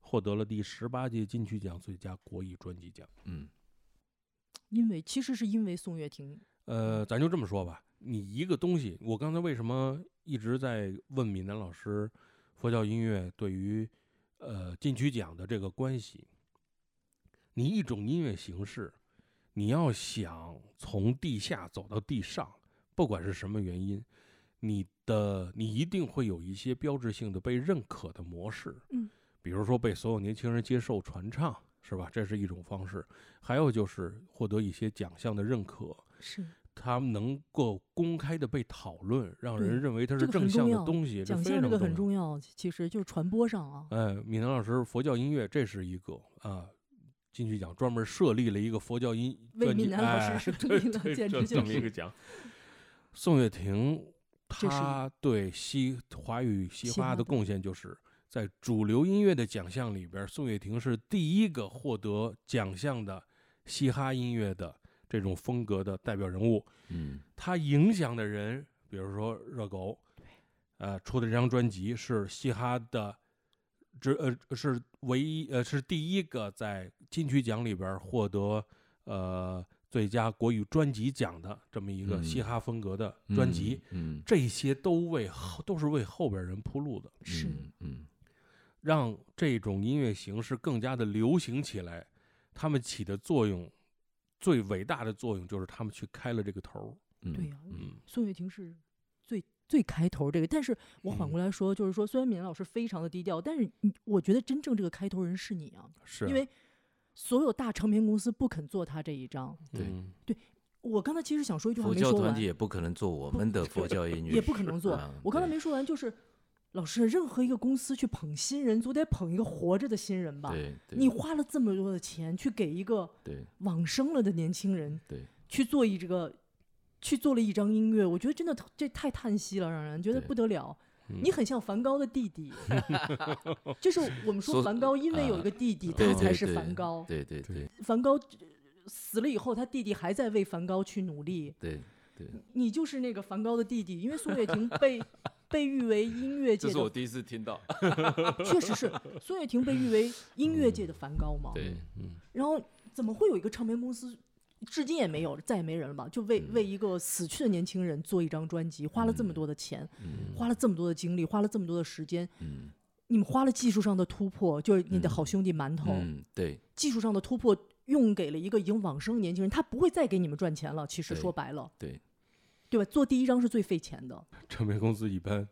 获得了第十八届金曲奖最佳国语专辑奖。嗯，因为其实是因为宋岳庭，呃，咱就这么说吧，你一个东西，我刚才为什么一直在问闽南老师，佛教音乐对于呃金曲奖的这个关系？你一种音乐形式，你要想从地下走到地上，不管是什么原因，你的你一定会有一些标志性的被认可的模式，嗯，比如说被所有年轻人接受传唱，是吧？这是一种方式。还有就是获得一些奖项的认可，是它能够公开的被讨论，让人认为它是正向的东西，奖项这个很重要，其实就是传播上啊。哎，闽南老师佛教音乐这是一个啊，金曲奖专门设立了一个佛教音闽南老师哎设对立了对这简直就是这么一个奖。宋岳庭他对西华语嘻嘻哈的贡献就是。在主流音乐的奖项里边，宋岳庭是第一个获得奖项的嘻哈音乐的这种风格的代表人物。嗯他影响的人，比如说热狗，呃，出的这张专辑是嘻哈的，这呃是唯一呃是第一个在金曲奖里边获得呃最佳国语专辑奖的这么一个嗯。嘻哈风格的专辑，嗯，这些都为后都是为后边人铺路的，是。嗯。嗯让这种音乐形式更加的流行起来。他们起的作用，最伟大的作用就是他们去开了这个头对呀嗯。宋岳庭是最最开头这个，但是我反嗯。过来说，就是说，虽然闽南老师非常的低调，但是我觉得真正这个开头人是你啊，是啊。因为所有大唱片公司不肯做他这一张。对嗯我刚才其实想说一句话佛没说完教团体，也不可能做我们的佛教音乐，也不可能做啊。我刚才没说完，就是老师，任何一个公司去捧新人，总得捧一个活着的新人吧？对，对你花了这么多的钱去给一个对往生了的年轻人对去做一这个，去做了一张音乐，我觉得真的这太叹息了，让人觉得不得了。嗯你很像梵高的弟弟，就是我们说说梵高因为有啊一个弟弟，他才是梵高。对对对梵高呃死了以后，他弟弟还在为梵高去努力。对对，你就是那个梵高的弟弟，因为宋岳庭被 被誉为音乐界的，这是我第一次听到。确实是宋岳庭被誉为音乐界的梵高嘛。对，嗯然后怎么会有一个唱片公司，至今也没有，再也没人了吧？就为嗯为一个死去的年轻人做一张专辑，花了这么多的钱，嗯花了这么多的精力，花了这么多的时间，嗯你们花了技术上的突破，就是你的好兄弟馒头，嗯，对技术上的突破用给了一个已经往生的年轻人，他不会再给你们赚钱了。其实说白了，对，对吧？做第一张是最费钱的，唱片公司一般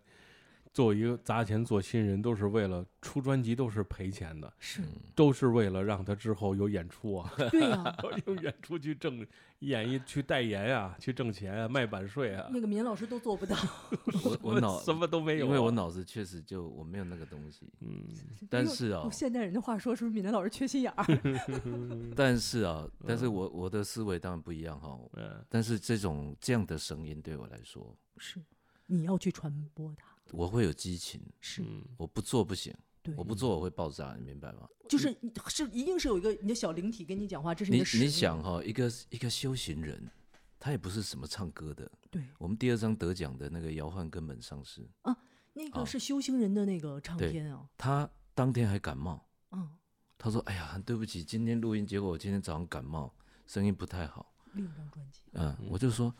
做一个砸钱做新人，都是为了出专辑，都是赔钱的，是嗯都是为了让他之后有演出啊，对呀、有演出去挣演艺去代言啊，去挣钱啊，卖版税啊，那个民老师都做不到。我我脑 什么都没有啊，因为我脑子确实就我没有那个东西，嗯但是啊用，现代人的话说，是不是闽南老师缺心眼儿？但是啊，但是我我的思维当然不一样哈。嗯但是这种这样的声音对我来说，是，你要去传播它。我会有激情，是，嗯。我不做不行，对，我不做我会爆炸，你明白吗？就是是一定是有一个你的小灵体跟你讲话，这是你你想哈，一个一个修行人，他也不是什么唱歌的。对，我们第二张得奖的那个摇晃根本上市，那个啊是修行人的那个唱片啊，他当天还感冒，嗯，他说：“哎呀，很对不起，今天录音，结果我今天早上感冒，声音不太好。另一张专辑，”嗯，我就说：“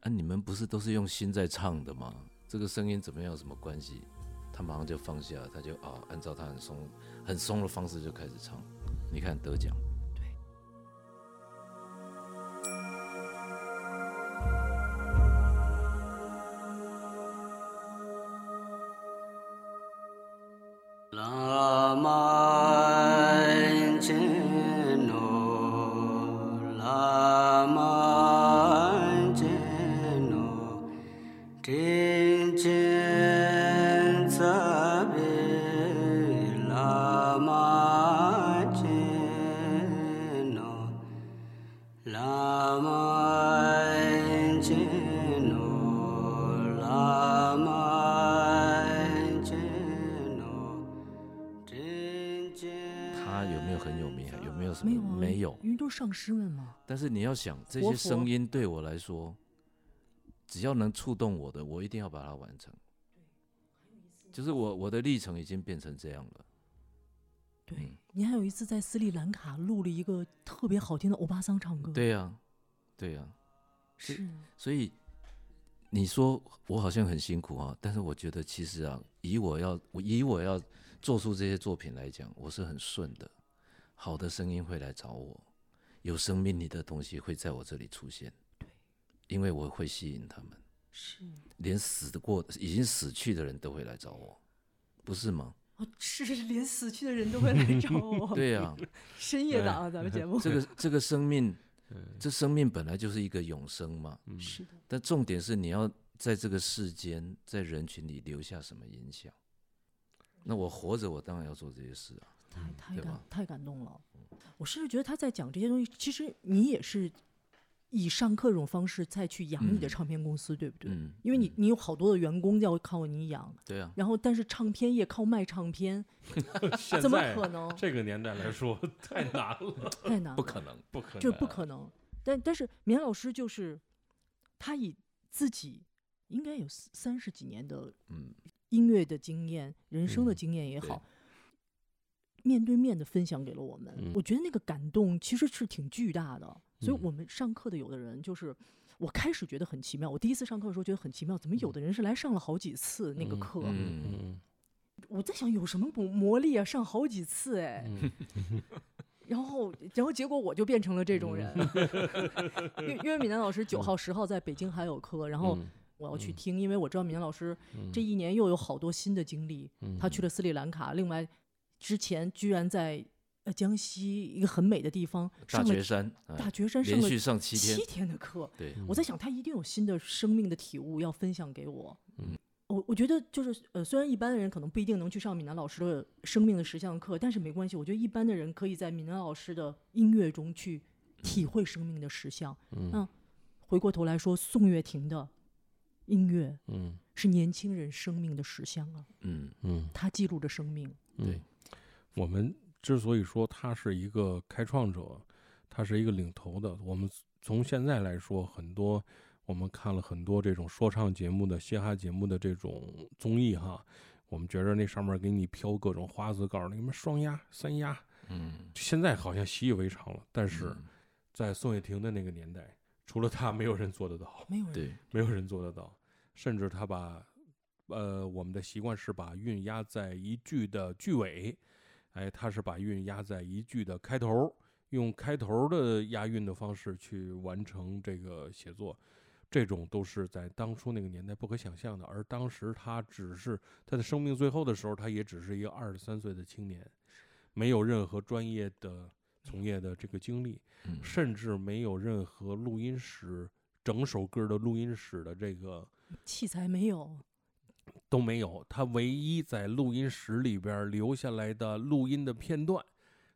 啊，你们不是都是用心在唱的吗？这个声音怎么样什么关系？”他马上就放下，他就啊，按照他很松很松的方式就开始唱。你看得奖，都是上师们吗，但是你要想，这些声音对我来说，只要能触动我的，我一定要把它完成。就是我我的历程已经变成这样了。对嗯，您还有一次在斯里兰卡录了一个特别好听的欧巴桑唱歌，对呀、对呀、是。所以你说我好像很辛苦啊，但是我觉得其实啊，以我要我以我要做出这些作品来讲，我是很顺的。好的声音会来找我，有生命力的东西会在我这里出现。对，因为我会吸引他们，是连死的过已经死去的人都会来找我，不是吗？哦，是连死去的人都会来找我，对呀、深夜档啊，咱们节目 这个 这个生命，这生命本来就是一个永生嘛。是的，但重点是你要在这个世间，在人群里留下什么影响。那我活着，我当然要做这些事啊。太太感太感动了。我甚至觉得他在讲这些东西，其实你也是以上课这种方式再去养你的嗯唱片公司，对不对？嗯，因为你嗯你有好多的员工要靠你养，对啊，然后但是唱片业靠卖唱片 怎么可能？这个年代来说 太难了，太难了，不可能。不可能，这不可能。但但是棉老师就是他以自己应该有三三十几年的嗯，音乐的经验、人生的嗯经验也对好，面对面的分享给了我们。嗯。我觉得那个感动其实是挺巨大的。所以嗯。我们上课的有的人就是。我开始觉得很奇妙，我第一次上课的时候觉得很奇妙，怎么有的人是来上了好几次那个嗯课？我在想有什么魔魔力啊，上好几次哎，嗯。然后然后结果我就变成了这种人，嗯。因为因为闽南老师九号、十号在北京还有课，然后嗯我要去嗯。听，因为我知道闽南老师嗯。这一年又有好多新的经历，嗯。他去了斯里兰卡，另外之前居然在呃江西一个很美的地方大上了觉山，哎大觉山上了连续上七天七，天的课，对，我在想他一定有新的生命的体悟要分享给我。嗯，我我觉得就是呃，虽然一般的人可能不一定能去上闽南老师的生命的实相课，但是没关系，我觉得一般的人可以在闽南老师的音乐中去体会生命的实相。嗯嗯回过头来说，宋岳庭的音乐嗯是年轻人生命的实相啊，嗯，嗯，他记录着生命。对嗯，我们之所以说他是一个开创者，他是一个领头的，我们从现在来说，很多我们看了很多这种说唱节目的、嘻哈节目的这种综艺哈，我们觉着那上面给你飘各种花字，告诉你们双压、三压，嗯，现在好像习以为常了，但是嗯在宋岳庭的那个年代，除了他，没有人做得到。没有人对，没有人做得到，甚至他把，呃，我们的习惯是把韵压在一句的句尾，哎，他是把韵压在一句的开头，用开头的押韵的方式去完成这个写作，这种都是在当初那个年代不可想象的。而当时他只是他的生命最后的时候，他也只是一个二十三岁的青年，没有任何专业的从业的这个经历，嗯甚至没有任何录音室整首歌的录音室的这个器材没有，都没有。他唯一在录音室里边留下来的录音的片段，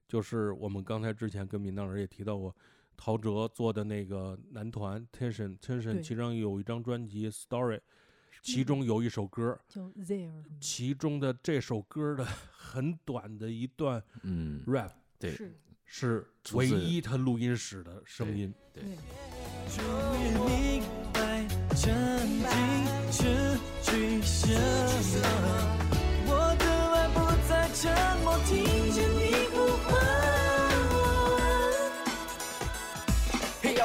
就是我们刚才之前跟闵当人也提到过，陶喆做的那个男团 Tension Tension，其中有一张专辑 Story，其中有一首歌，叫 There 其中的这首歌的 很短的一段嗯，rap 对是是唯一他录音室的声音。对对。终于明白曾经失去什么，我的爱不再沉默，听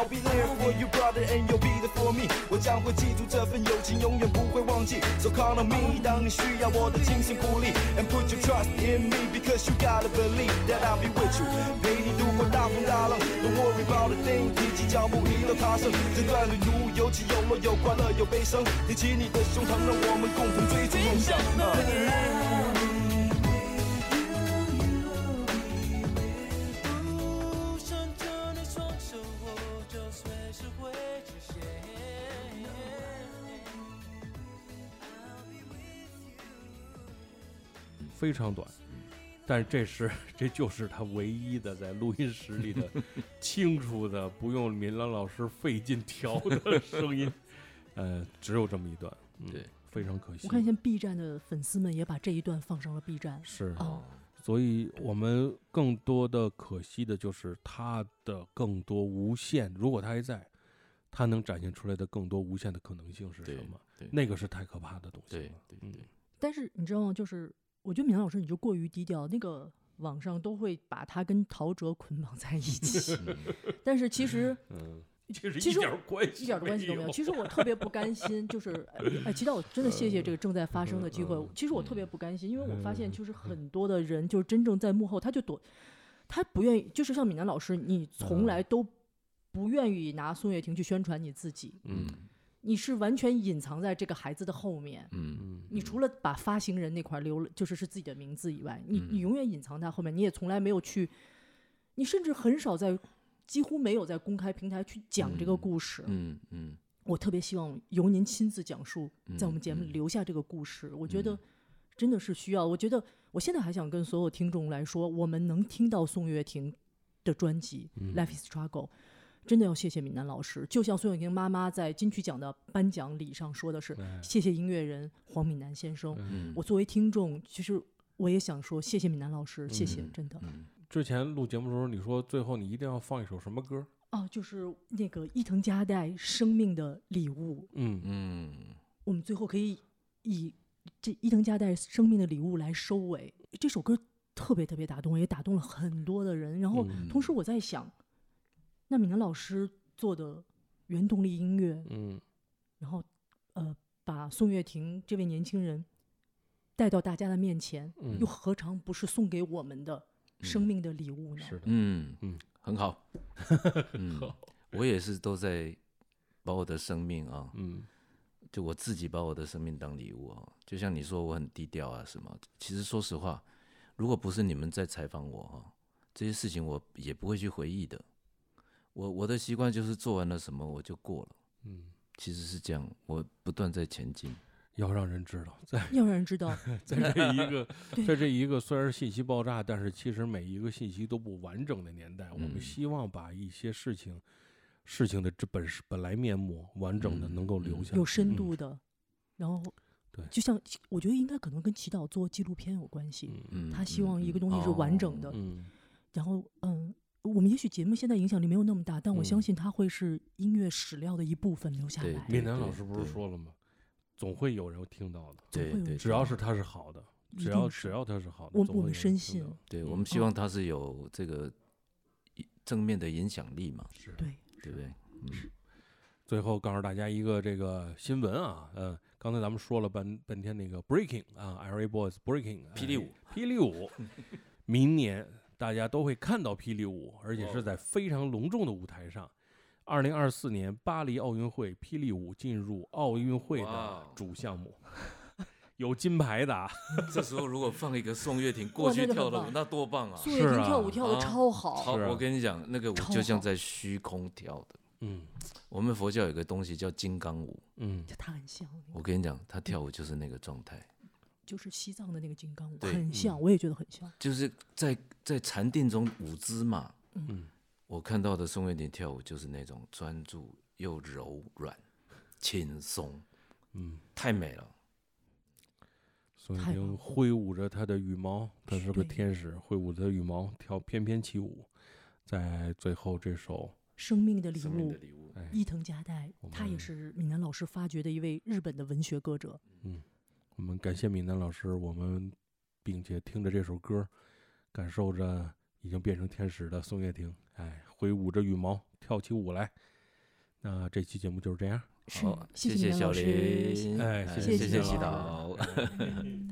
I'll be there for you, brother, and you'll be there for me. 我将会记住这份友情，永远不会忘记。So count on me，当你需要我的精神鼓励，and put your trust in me because you gotta believe that I'll be with you，陪你度过大风大浪。Don't worry about a thing，提起脚步一路踏上这段旅途，有起有落，有快乐有悲伤。挺起你的胸膛，让我们共同追逐梦想。非常短，但是这是这就是他唯一的在录音室里的 清楚的，不用闵郎老师费劲调的 声音，呃，只有这么一段，嗯、对，非常可惜。我看现在 B 站的粉丝们也把这一段放上了 B 站。是，哦，所以我们更多的可惜的就是他的更多无限，如果他还在，他能展现出来的更多无限的可能性是什么？对那个是太可怕的东西对了。对嗯，但是你知道吗？就是我觉得闵老师你就过于低调，那个网上都会把他跟陶喆捆绑在一起，但是其实嗯，其实一点关系一点儿关系都没有。其实我特别不甘心，就是哎，其实我真的谢谢这个正在发生的机会嗯。其实我特别不甘心，因为我发现就是很多的人就是真正在幕后，他就躲，他不愿意，就是像闽南老师，你从来都不愿意拿宋岳庭去宣传你自己，嗯你是完全隐藏在这个孩子的后面。嗯嗯你除了把发行人那块儿留了，就是是自己的名字以外，你嗯你永远隐藏在后面，你也从来没有去，你甚至很少在，几乎没有在公开平台去讲这个故事。嗯嗯我特别希望由您亲自讲述，在我们节目留下这个故事。我觉得真的是需要。我觉得我现在还想跟所有听众来说，我们能听到宋岳庭的专辑《Life Is Struggle》。真的要谢谢闽南老师，就像宋岳庭妈妈在金曲奖的颁奖礼上说的是：“谢谢音乐人黄闽南先生。嗯我作为听众，其实我也想说谢谢闽南老师，谢谢，嗯真的。嗯之前录节目的时候，你说最后你一定要放一首什么歌？哦，就是那个伊藤佳代《生命的礼物》，嗯嗯我们最后可以以这伊藤佳代《生命的礼物》来收尾。这首歌特别特别打动我，也打动了很多的人。然后嗯同时我在想，那闽南老师做的原动力音乐，嗯然后呃，把宋岳庭这位年轻人带到大家的面前，嗯又何尝不是送给我们的生命的礼物呢？是的，嗯嗯，很好。嗯，我也是都在把我的生命啊，嗯就我自己把我的生命当礼物啊。就像你说我很低调啊什么，其实说实话，如果不是你们在采访我哈、这些事情我也不会去回忆的。我我的习惯就是做完了什么我就过了，嗯，其实是这样，我不断在前进。要让人知道，在要让人知道，在这一个 在这一个虽然是信息爆炸，但是其实每一个信息都不完整的年代，我们嗯希望把一些事情事情的这本是本来面目完整的嗯能够留嗯下，有深度的，然后对就像我觉得应该可能跟祈祷做纪录片有关系。嗯嗯，他希望一个东西是完整的，嗯然后嗯，我们也许节目现在影响力没有那么大，但我嗯相信它会是音乐史料的一部分留下对来。闽南老师不是说了吗？总会有人听到的，对对，只要是它是好的，只要只要它是好的，我我们深信对，嗯我们希望它是有这个正面的影响力嘛，是对，对不对？嗯最后告诉大家一个这个新闻啊，嗯，刚才咱们说了半半天那个 Breaking 啊，LA Boys Breaking，霹雳舞哎，霹雳舞，明年大家都会看到霹雳舞，而且是在非常隆重的舞台上。二零二四年巴黎奥运会，霹雳舞进入奥运会的主项目，有金牌的啊。这时候如果放一个宋岳庭过去跳的舞那多棒啊！宋岳庭是啊。跳舞跳的啊超好，好，是啊。我跟你讲，那个舞就像在虚空跳的。嗯。我们佛教有个东西叫金刚舞，嗯，就他很像，我跟你讲，他跳舞就是那个状态，就是西藏的那个金刚舞，很像，我也觉得很像。就是在在禅定中舞姿嘛。嗯，我看到的宋岳庭跳舞就是那种专注又柔软、轻松，嗯，太美了。宋岳太棒了庭挥舞着他的羽毛，他是个天使，挥舞着羽毛跳翩翩起舞，在最后这首生命的礼物伊藤佳代，他也是闽南老师发掘的一位日本的文学歌者。我们感谢闽南老师，我们并且听着这首歌，感受着已经变成天使的宋岳庭，哎，挥舞着羽毛跳起舞来。那这期节目就是这样，好，，谢谢小。林，哎谢谢谢谢